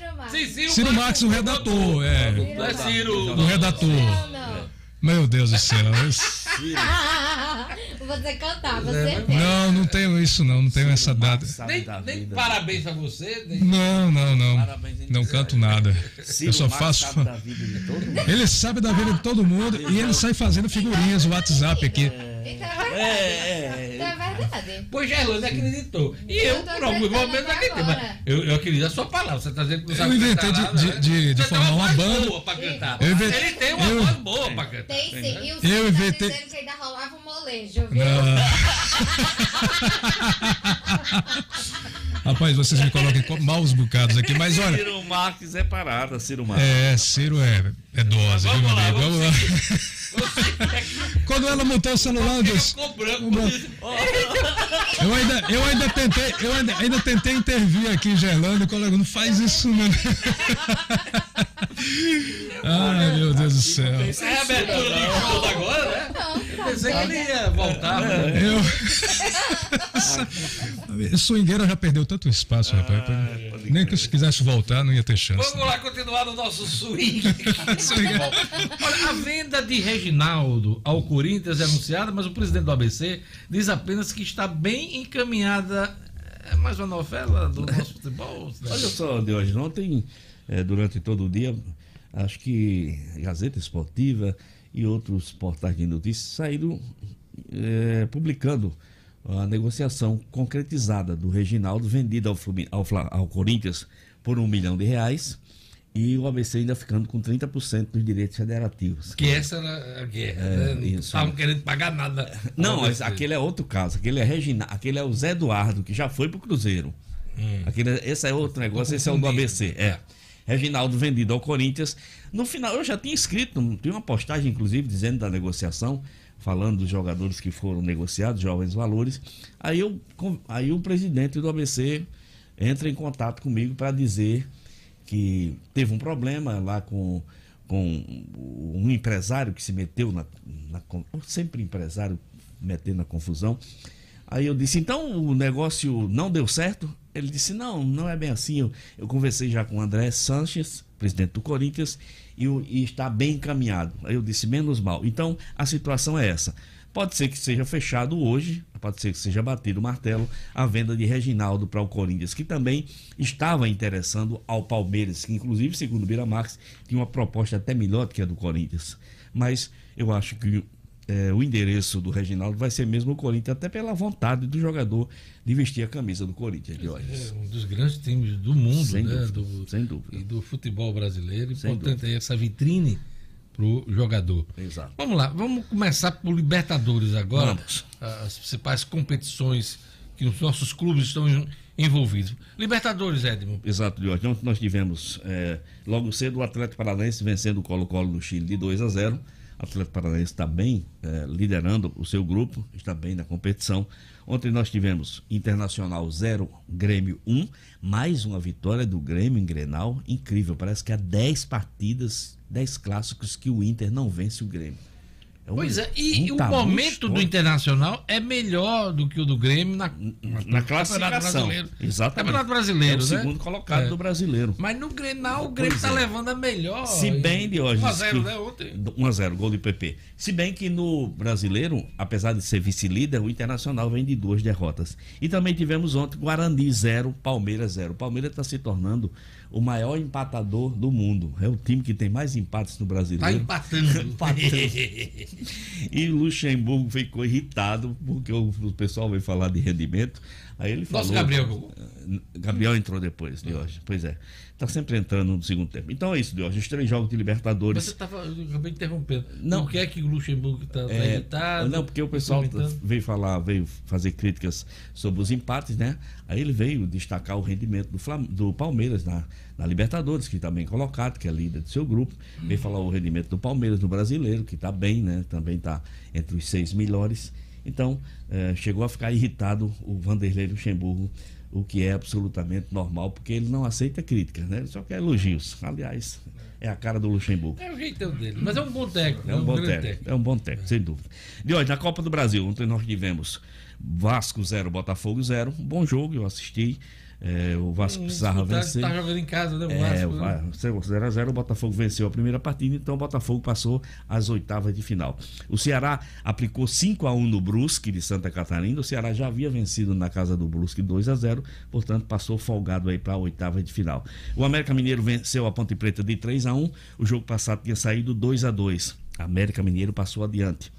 Ciro Max. O redator, é. Não é Ciro. O redator. Meu Deus do céu. Você cantava, certeza. Não, não tenho isso não, não tenho essa data. Nem, da nem parabéns a você. Nem... Não, não, não. Parabéns? Não canto nada. Ciro Eu só faço. sabe da vida de todo mundo. Ele sabe da vida de todo mundo e ele sai fazendo figurinhas no WhatsApp aqui. Então é verdade. É, Então é verdade. Pois Gerlane acreditou. E eu, Eu por alguns momentos, acreditei. Mas eu, eu acredito na sua palavra. Você está dizendo que não Eu sabe inventei cantar de- nada, de- né? de- de Você tem formar uma uma voz banda. boa pra cantar. Eu inventei- Ele tem uma eu- voz boa pra cantar. Tem sim. E o Eu tá inventei- dizendo que ainda rolava um molejo, viu? Rapaz, vocês me colocam maus bocados aqui, mas olha. Ciro Marques é parada, Ciro Marques. É, Ciro é, é dose, viu, meu Vamos lá, amigo? Vamos lá. Quando ela montou o celular, eu disse. ficou branco. Eu ainda, eu ainda tentei, eu ainda, ainda tentei intervir aqui em Gerlando, colega, não faz isso não. Ai, meu Deus do céu. É a abertura de show agora, né? Eu pensei que ele ia voltar. né? Eu. Swingueira já perdeu tanto espaço, rapaz. Nem que se quisesse voltar, não ia ter chance. Vamos lá continuar no nosso swing. Olha, a venda de Reginaldo ao Corinthians é anunciada, mas o presidente do ABC diz apenas que está bem encaminhada. É mais uma novela do nosso futebol? Olha só, de hoje, ontem, eh, durante todo o dia, acho que Gazeta Esportiva e outros portais de notícias saíram eh, publicando a negociação concretizada do Reginaldo, vendida ao, Flumi- ao, Fla- ao Corinthians por um milhão de reais, e o ABC ainda ficando com 30% dos direitos federativos. Que essa era a guerra. É, né? Não estavam querendo pagar nada. Não, mas aquele é outro caso. Aquele é Regina, aquele é o Zé Eduardo, que já foi pro Cruzeiro. Aquele, esse é outro negócio, esse é o do. ABC. É. Reginaldo vendido ao Corinthians. No final, eu já tinha escrito, tinha uma postagem, inclusive, dizendo da negociação, falando dos jogadores que foram negociados, jovens valores. Aí, eu, aí o presidente do ABC entra em contato comigo para dizer que teve um problema lá com, com um empresário que se meteu na, na. Sempre empresário metendo na confusão. Aí eu disse, então o negócio não deu certo? Ele disse, não, não é bem assim. Eu, eu conversei já com o André Sanches, presidente do Corinthians, e, e está bem encaminhado. Aí eu disse, menos mal. Então a situação é essa. Pode ser que seja fechado hoje, pode ser que seja batido o martelo, a venda de Reginaldo para o Corinthians, que também estava interessando ao Palmeiras, que inclusive, segundo o Bira Marx, tinha uma proposta até melhor do que a do Corinthians. Mas eu acho que é, o endereço do Reginaldo vai ser mesmo o Corinthians, até pela vontade do jogador de vestir a camisa do Corinthians, Diógenes. É um dos grandes times do mundo, Sem né? dúvida, do, sem dúvida. E do futebol brasileiro. Importante aí essa vitrine pro jogador. Exato. Vamos lá, vamos começar por Libertadores agora. Vamos. As principais competições que os nossos clubes estão en- envolvidos. Libertadores, Edmo. Exato, Diógenes. Ontem nós tivemos é, logo cedo o Atlético Paranaense vencendo o Colo-Colo no Chile de 2 a 0. Atlético Paranaense está bem é, liderando o seu grupo, está bem na competição. Ontem nós tivemos Internacional 0, Grêmio 1, mais uma vitória do Grêmio em Grenal, incrível. Parece que há 10 partidas, 10 clássicos que o Inter não vence o Grêmio. Um- Pois é, e um o momento do. Internacional é melhor do que o do Grêmio na, na classificação. Brasileiro. Exatamente. Campeonato Brasileiro, é o né? segundo colocado É. do brasileiro. Mas no Grenal, o Grêmio está é. levando a melhor. Se bem, Diógenes. 1x0, que- né, ontem? 1x0, gol de PP. Se bem que no brasileiro, apesar de ser vice-líder, o Internacional vem de duas derrotas. E também tivemos ontem Guarani 0, Palmeiras 0. O Palmeiras está se tornando o maior empatador do mundo. É o time que tem mais empates no Tá brasileiro. empatando. Empatando. e o Luxemburgo ficou irritado porque o, o pessoal veio falar de rendimento. Aí ele falou. Nosso Gabriel jogou. Gabriel entrou depois, Diógenes. Pois é. Tá sempre entrando no segundo tempo. Então é isso, Diógenes. Os três jogos de Libertadores. Você estava. Eu acabei interrompendo. Não. Por que é que o Luxemburgo está É, irritado? não, porque o pessoal comentando? veio falar, veio fazer críticas sobre os empates, né? Aí ele veio destacar o rendimento do, Flam- do Palmeiras na, na Libertadores, que está bem colocado, que é líder do seu grupo. Veio falar o rendimento do Palmeiras no brasileiro, que está bem, né? Também está entre os seis melhores. Então, eh, chegou a ficar irritado o Vanderlei Luxemburgo, o que é absolutamente normal, porque ele não aceita críticas, né? Ele só quer elogios. Aliás, é a cara do Luxemburgo. É o jeitão dele. Mas é um bom técnico. É um bom grande técnico. É um bom técnico, sem dúvida. De hoje, na Copa do Brasil, ontem nós tivemos Vasco 0, Botafogo 0. Um bom jogo, eu assisti. É, o Vasco precisava vencer. Tá jogando em casa, né? O É, Vasco, né? 0x0, o Botafogo venceu a primeira partida, então o Botafogo passou às oitavas de final. O Ceará aplicou 5 a 1 no Brusque de Santa Catarina. O Ceará já havia vencido na casa do Brusque 2 a 0 portanto passou folgado aí para a oitava de final. O América Mineiro venceu a Ponte Preta de 3 a 1 O jogo passado tinha saído 2 a 2 América Mineiro passou adiante.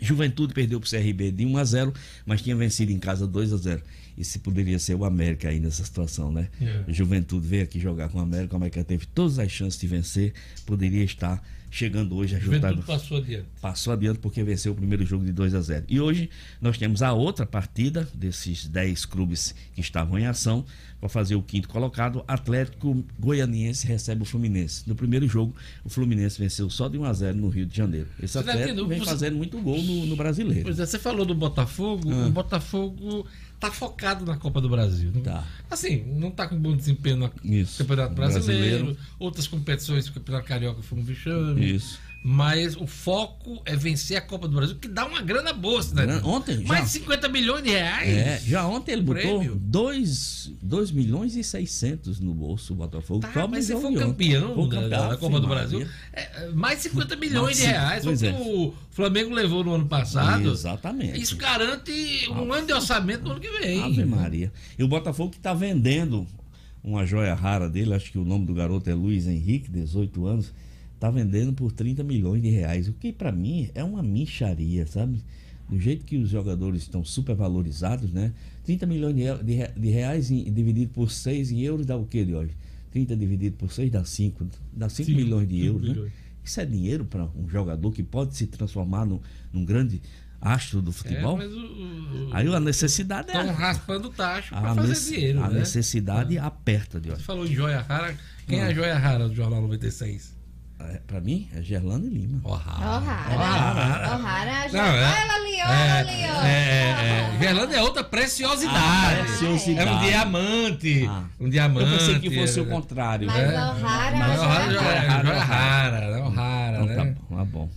Juventude perdeu para o CRB de 1 a 0, mas tinha vencido em casa 2 a 0. Esse poderia ser o América aí nessa situação, né? É. Juventude veio aqui jogar com o América, o América teve todas as chances de vencer, poderia estar chegando hoje a Juventude passou adiante. passou adiante porque venceu o primeiro jogo de 2 a 0. E hoje nós temos a outra partida desses 10 clubes que estavam em ação para fazer o quinto colocado. Atlético Goianiense recebe o Fluminense. No primeiro jogo, o Fluminense venceu só de 1 a 0 no Rio de Janeiro. Esse Você Atlético vem Você- fazendo muito gol no, no brasileiro. Pois é, você falou do Botafogo. Ah. O Botafogo tá focado na Copa do Brasil. Não- Tá. Assim, não tá com bom desempenho no Isso. Campeonato Brasileiro. Brasileiro. Outras competições, o Campeonato Carioca foi um. Isso. Mas o foco é vencer a Copa do Brasil, que dá uma grana boa, né? Ontem, já. Mais de 50 milhões de reais. É, já ontem ele botou Prêmio. 2, 2 milhões e 600 no bolso, o Botafogo. Tá, mas de ontem. campeão, Foi da, campeão, da Copa do Brasil, Maria. é, é, mais de 50 milhões de reais. Foi o pois que é. o Flamengo levou no ano passado. Exatamente. Isso garante um ano de orçamento no ano que vem. Ave Maria. E o Botafogo que está vendendo uma joia rara dele, acho que o nome do garoto é Luiz Henrique, 18 anos, está vendendo por 30 milhões de reais. O que para mim é uma micharia, sabe? Do jeito que os jogadores estão super valorizados, né? 30 milhões de, de de reais em- dividido por 6 em euros dá o que de hoje? 30 dividido por 6 dá 5. Dá 5 Cinco- milhões de cinco euros, né? milhões. Isso é dinheiro para um jogador que pode se transformar num, num grande astro do É, futebol? mas o, Aí a necessidade é. estão raspando o tacho para fazer nece- dinheiro. a né? necessidade aperta de Você falou em joia rara. Quem é a joia rara do Jornal 96? É, pra mim, é Gerlando e Lima. O'Hara. O'Hara. Não, é- Olha ela ali, olha ela ali, ó. É, é, é. Gerlando é outra preciosidade. Ah, preciosidade. É um diamante. Ah. Um diamante. Eu pensei que fosse o é. contrário. Mas né? O'Hara Mas já. O'Hara é O'Hara, né? O'Hara, Então tá né? bom, tá bom.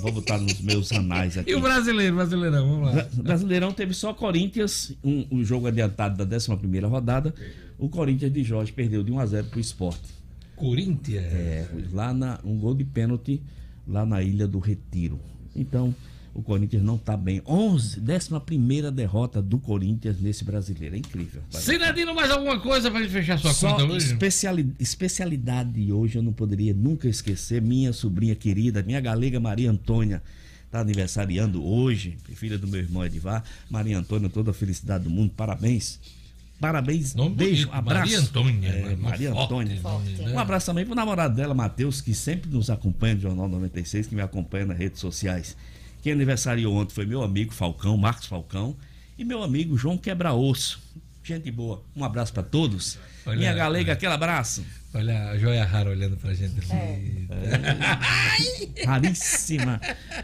Vou botar nos meus anais aqui. E o brasileiro, brasileirão, vamos lá. O Brasileirão teve só Corinthians, um, um jogo adiantado da 11 rodada. O Corinthians de Jorge perdeu de 1 a 0 pro esporte. Corinthians. É, lá na um gol de pênalti lá na Ilha do Retiro. Então, o Corinthians não tá bem. 11, 11 derrota do Corinthians nesse brasileiro. É incrível. Cidadino, mais alguma coisa pra gente fechar sua Só conta hoje? especiali- especialidade de hoje eu não poderia nunca esquecer. Minha sobrinha querida, minha galega Maria Antônia, está aniversariando hoje, filha do meu irmão Edivar. Maria Antônia, toda a felicidade do mundo, parabéns. Parabéns, Nome beijo, bonito, abraço. Maria Antônia, É, né? Maria Forte, Antônia. forte, né? Um abraço também pro namorado dela, Matheus, que sempre nos acompanha no Jornal 96, que me acompanha nas redes sociais. Quem aniversariou ontem foi meu amigo Falcão, Marcos Falcão, e meu amigo João Quebra-Osso. Gente boa. Um abraço para todos. Olha, Minha galega, olha. aquele abraço. Olha a joia rara olhando pra gente ali. Raríssima.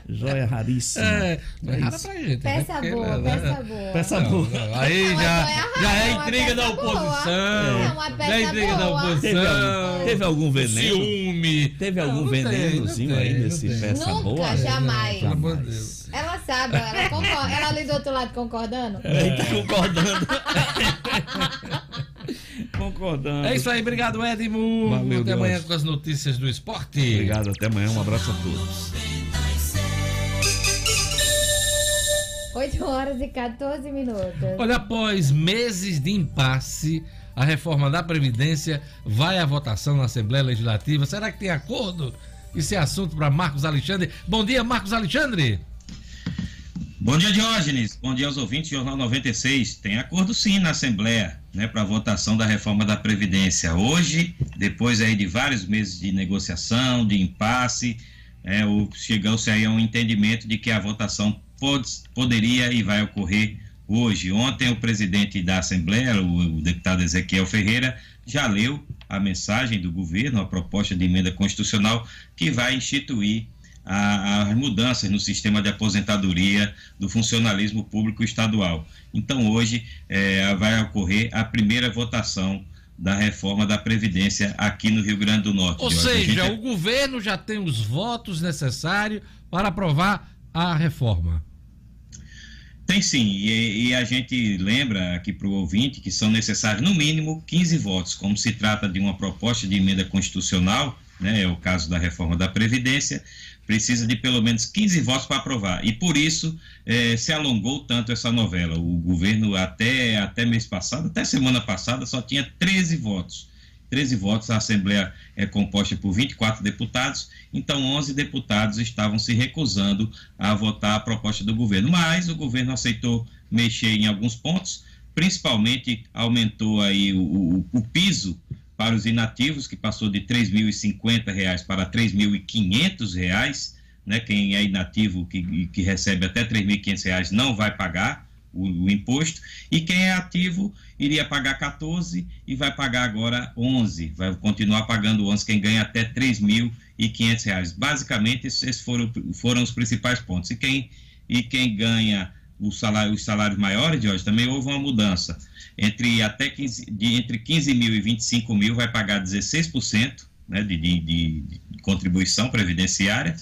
Joia raríssima. É, não é É rara isso. pra gente. né? Peça Porque boa, ela- peça boa. Peça boa. não, Aí Não, já, foi já é errado, uma intriga da oposição. É, uma Já peça é intriga da boa. Teve, oposição. algum- teve algum veneno? Ciúme. Teve algum venenozinho aí tem, nesse peça Nunca, boa? jamais. Pelo amor de Deus. Ela sabe, ela concorda. Ela ali do outro lado concordando? Ele tá concordando. concordando. É isso aí, obrigado, Edmo. Valeu, Até Deus. amanhã com as notícias do esporte. Obrigado, até amanhã. Um abraço a todos. 8 horas e 14 minutos. Olha, após meses de impasse, a reforma da Previdência vai à votação na Assembleia Legislativa. Será que tem acordo? Isso é assunto para Marcos Alexandre. Bom dia, Marcos Alexandre. Bom dia, Diógenes. Bom dia aos ouvintes do Jornal 96. Tem acordo sim na Assembleia, né, para a votação da reforma da Previdência. Hoje, depois aí de vários meses de negociação, de impasse, é, chegou-se aí a um entendimento de que a votação pode, poderia e vai ocorrer hoje. Ontem, o presidente da Assembleia, o, o deputado Ezequiel Ferreira, já leu a mensagem do governo, a proposta de emenda constitucional que vai instituir as mudanças no sistema de aposentadoria do funcionalismo público estadual. Então, hoje eh, vai ocorrer a primeira votação da reforma da Previdência aqui no Rio Grande do Norte. Ou seja, gente- o governo já tem os votos necessários para aprovar a reforma. Tem sim, e, e a gente lembra aqui para o ouvinte que são necessários no mínimo 15 votos, como se trata de uma proposta de emenda constitucional, né, é o caso da reforma da Previdência, precisa de pelo menos 15 votos para aprovar. E por isso eh, se alongou tanto essa novela. O governo até, até mês passado, até semana passada, só tinha 13 votos. 13 votos, a Assembleia é composta por 24 deputados, então 11 deputados estavam se recusando a votar a proposta do governo. Mas o governo aceitou mexer em alguns pontos, principalmente aumentou aí o, o- o piso para os inativos, que passou de 3.050 reais para 3.500 reais, né? Quem é inativo que, que recebe até 3.500 reais não vai pagar o, o imposto, e quem é ativo iria pagar 14 e vai pagar agora 11, vai continuar pagando 11 quem ganha até 3.500 reais. Basicamente, esses foram, foram os principais pontos. E quem, e quem ganha salário, os salários maiores de hoje também houve uma mudança. Entre até 15, de, entre 15 mil e 25 mil vai pagar 16% né, de, de, de, contribuição previdenciária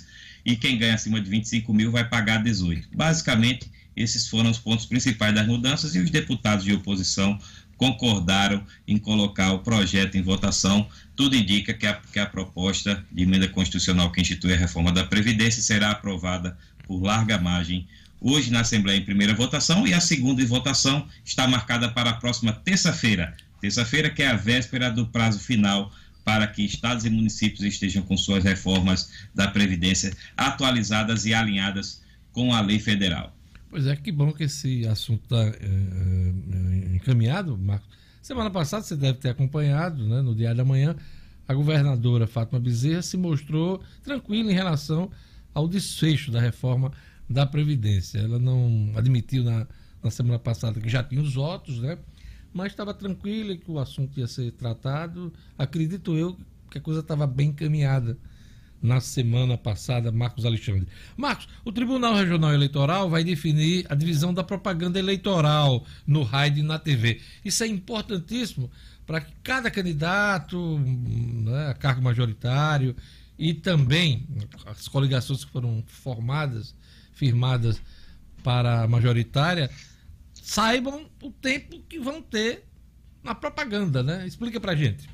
e quem ganha acima de 25 mil vai pagar 18. Basicamente, esses foram os pontos principais das mudanças e os deputados de oposição concordaram em colocar o projeto em votação. Tudo indica que a, que a proposta de emenda constitucional que institui a reforma da Previdência será aprovada por larga margem hoje na Assembleia em primeira votação e a segunda votação está marcada para a próxima terça-feira. Terça-feira, que é a véspera do prazo final para que estados e municípios estejam com suas reformas da Previdência atualizadas e alinhadas com a lei federal. Pois é, que bom que esse assunto está encaminhado, Marcos. Semana passada, você deve ter acompanhado, né, no Diário da Manhã, a governadora Fátima Bezerra se mostrou tranquila em relação ao desfecho da reforma da Previdência. Ela não admitiu na, na semana passada que já tinha os votos, né? mas estava tranquila que o assunto ia ser tratado. Acredito eu que a coisa estava bem encaminhada na semana passada, Marcos Alexandre. Marcos, o Tribunal Regional Eleitoral vai definir a divisão da propaganda eleitoral no rádio e na TV. Isso é importantíssimo para que cada candidato né, a cargo majoritário e também as coligações que foram formadas, firmadas para a majoritária, saibam o tempo que vão ter na propaganda, né? Explica pra gente.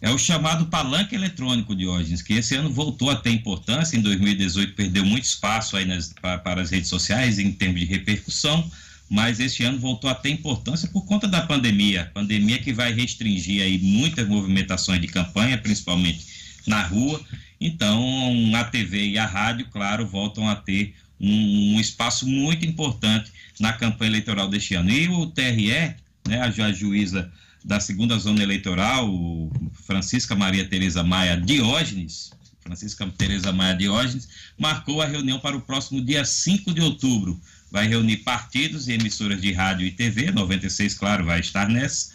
É o chamado palanque eletrônico, Diógenes, que esse ano voltou a ter importância, em 2018 perdeu muito espaço aí nas, para, para as redes sociais em termos de repercussão, mas este ano voltou a ter importância por conta da pandemia, pandemia que vai restringir aí muitas movimentações de campanha, principalmente na rua, Então, a TV e a rádio, claro, voltam a ter um, um espaço muito importante na campanha eleitoral deste ano. E o TRE, né, a, juíza da segunda zona eleitoral, Francisca Maria Tereza Maia Diógenes, Francisca Tereza Maia Diógenes, marcou a reunião para o próximo dia 5 de outubro. Vai reunir partidos e emissoras de rádio e TV, 96, claro, vai estar nessa,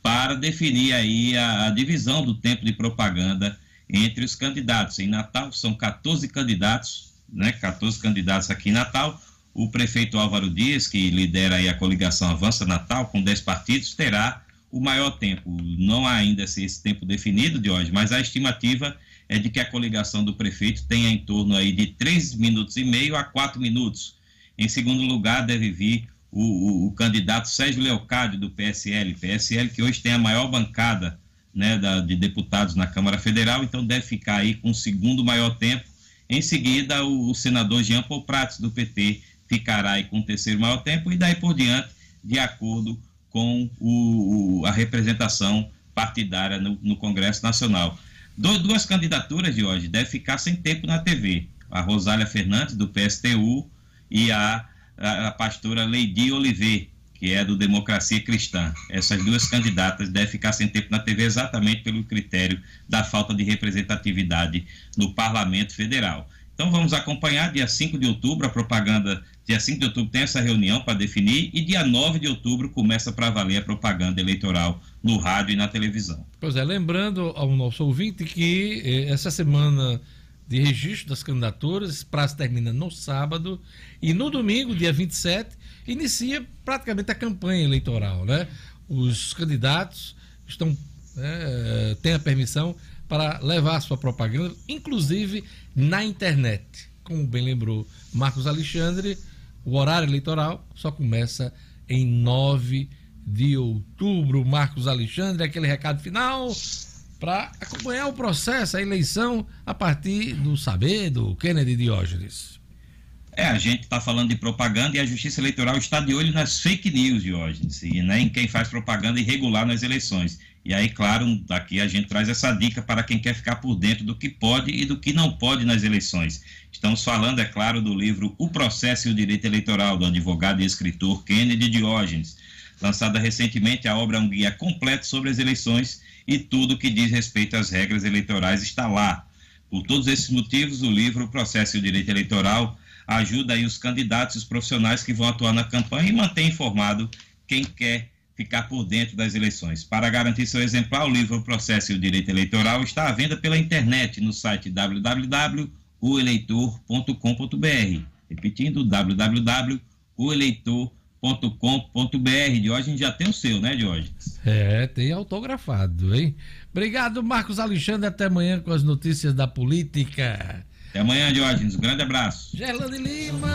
para definir aí a, a divisão do tempo de propaganda entre os candidatos. Em Natal, são 14 candidatos, né, 14 candidatos aqui em Natal. O prefeito Álvaro Dias, que lidera a coligação Avança Natal, com 10 partidos, terá o maior tempo. Não há ainda esse tempo definido de hoje, mas a estimativa é de que a coligação do prefeito tenha em torno aí de 3 minutos e meio a 4 minutos. Em segundo lugar, deve vir o, o, o candidato Sérgio Leocádio, do PSL. PSL que hoje tem a maior bancada né, da, de deputados na Câmara Federal, então deve ficar aí com o segundo maior tempo. Em seguida, o, o senador Jean Paul Prats, do PT, ficará aí com o terceiro maior tempo, e daí por diante, de acordo com o, o, a representação partidária no, no Congresso Nacional. Do, duas candidaturas de hoje devem ficar sem tempo na TV. A Rosália Fernandes, do PSTU, e a, a, a pastora Leidi Oliveira, que é do Democracia Cristã. Essas duas candidatas devem ficar sem tempo na TV exatamente pelo critério da falta de representatividade no Parlamento Federal. Então vamos acompanhar dia 5 de outubro a propaganda. Dia 5 de outubro tem essa reunião para definir e dia 9 de outubro começa para valer a propaganda eleitoral no rádio e na televisão. Pois é, lembrando ao nosso ouvinte que eh, essa semana de registro das candidaturas, prazo termina no sábado e no domingo, dia 27, inicia praticamente a campanha eleitoral, né? Os candidatos estão é, têm a permissão para levar sua propaganda, inclusive na internet. Como bem lembrou Marcos Alexandre, o horário eleitoral só começa em 9 de outubro. Marcos Alexandre, aquele recado final para acompanhar o processo, a eleição, a partir do saber do Kennedy Diógenes. É, a gente está falando de propaganda e a Justiça Eleitoral está de olho nas fake news, Diógenes, e né, em quem faz propaganda irregular nas eleições. E aí, claro, daqui a gente traz essa dica para quem quer ficar por dentro do que pode e do que não pode nas eleições. Estamos falando, é claro, do livro O Processo e o Direito Eleitoral, do advogado e escritor Kennedy Diógenes. Lançada recentemente, a obra é um guia completo sobre as eleições e tudo que diz respeito às regras eleitorais está lá. Por todos esses motivos, o livro O Processo e o Direito Eleitoral ajuda aí os candidatos e os profissionais que vão atuar na campanha e mantém informado quem quer ficar por dentro das eleições. Para garantir seu exemplar, o livro O Processo e o Direito Eleitoral está à venda pela internet no site www.oeleitor.com.br. Repetindo, www.oeleitor.com.br. Diógenes já tem o seu, né, Diógenes? É, tem autografado, hein? Obrigado, Marcos Alexandre. Até amanhã com as notícias da política. Até amanhã, Diógenes. Um grande abraço. Gerlane Lima.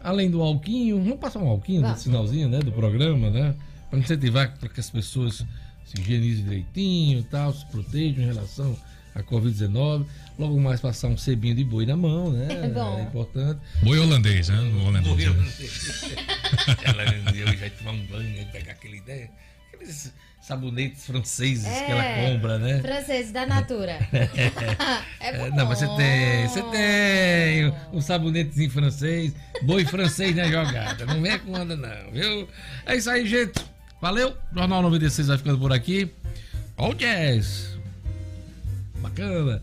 Além do alquinho, vamos passar um alquinho no finalzinho, né, do programa, né? Para incentivar para que as pessoas se higienizem direitinho, tal, se protejam em relação à Covid-19. Logo mais passar um cebinho de boi na mão, né? É bom. É importante. Boi holandês, né? O holandês. Boi holandês. Ela eu já tomar um banho, pegar aquela ideia. Aqueles sabonetes franceses que ela compra, né? Franceses da Natura. é bom. Não, mas você tem, você tem um sabonetezinho francês, boi francês na jogada. Não vem com onda não, viu? É isso aí, gente. Valeu. Jornal 96 vai ficando por aqui. All jazz. Bacana.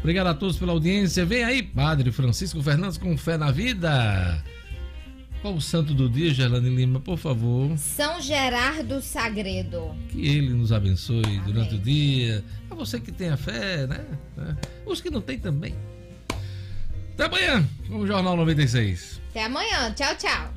Obrigado a todos pela audiência. Vem aí, Padre Francisco Fernandes com fé na vida. Qual o santo do dia, Gerlane Lima, por favor? São Gerardo Sagredo. Que ele nos abençoe Amém. durante o dia. A você que tem a fé, né? Os que não tem também. Até amanhã, com o Jornal 96. Até amanhã. Tchau, tchau.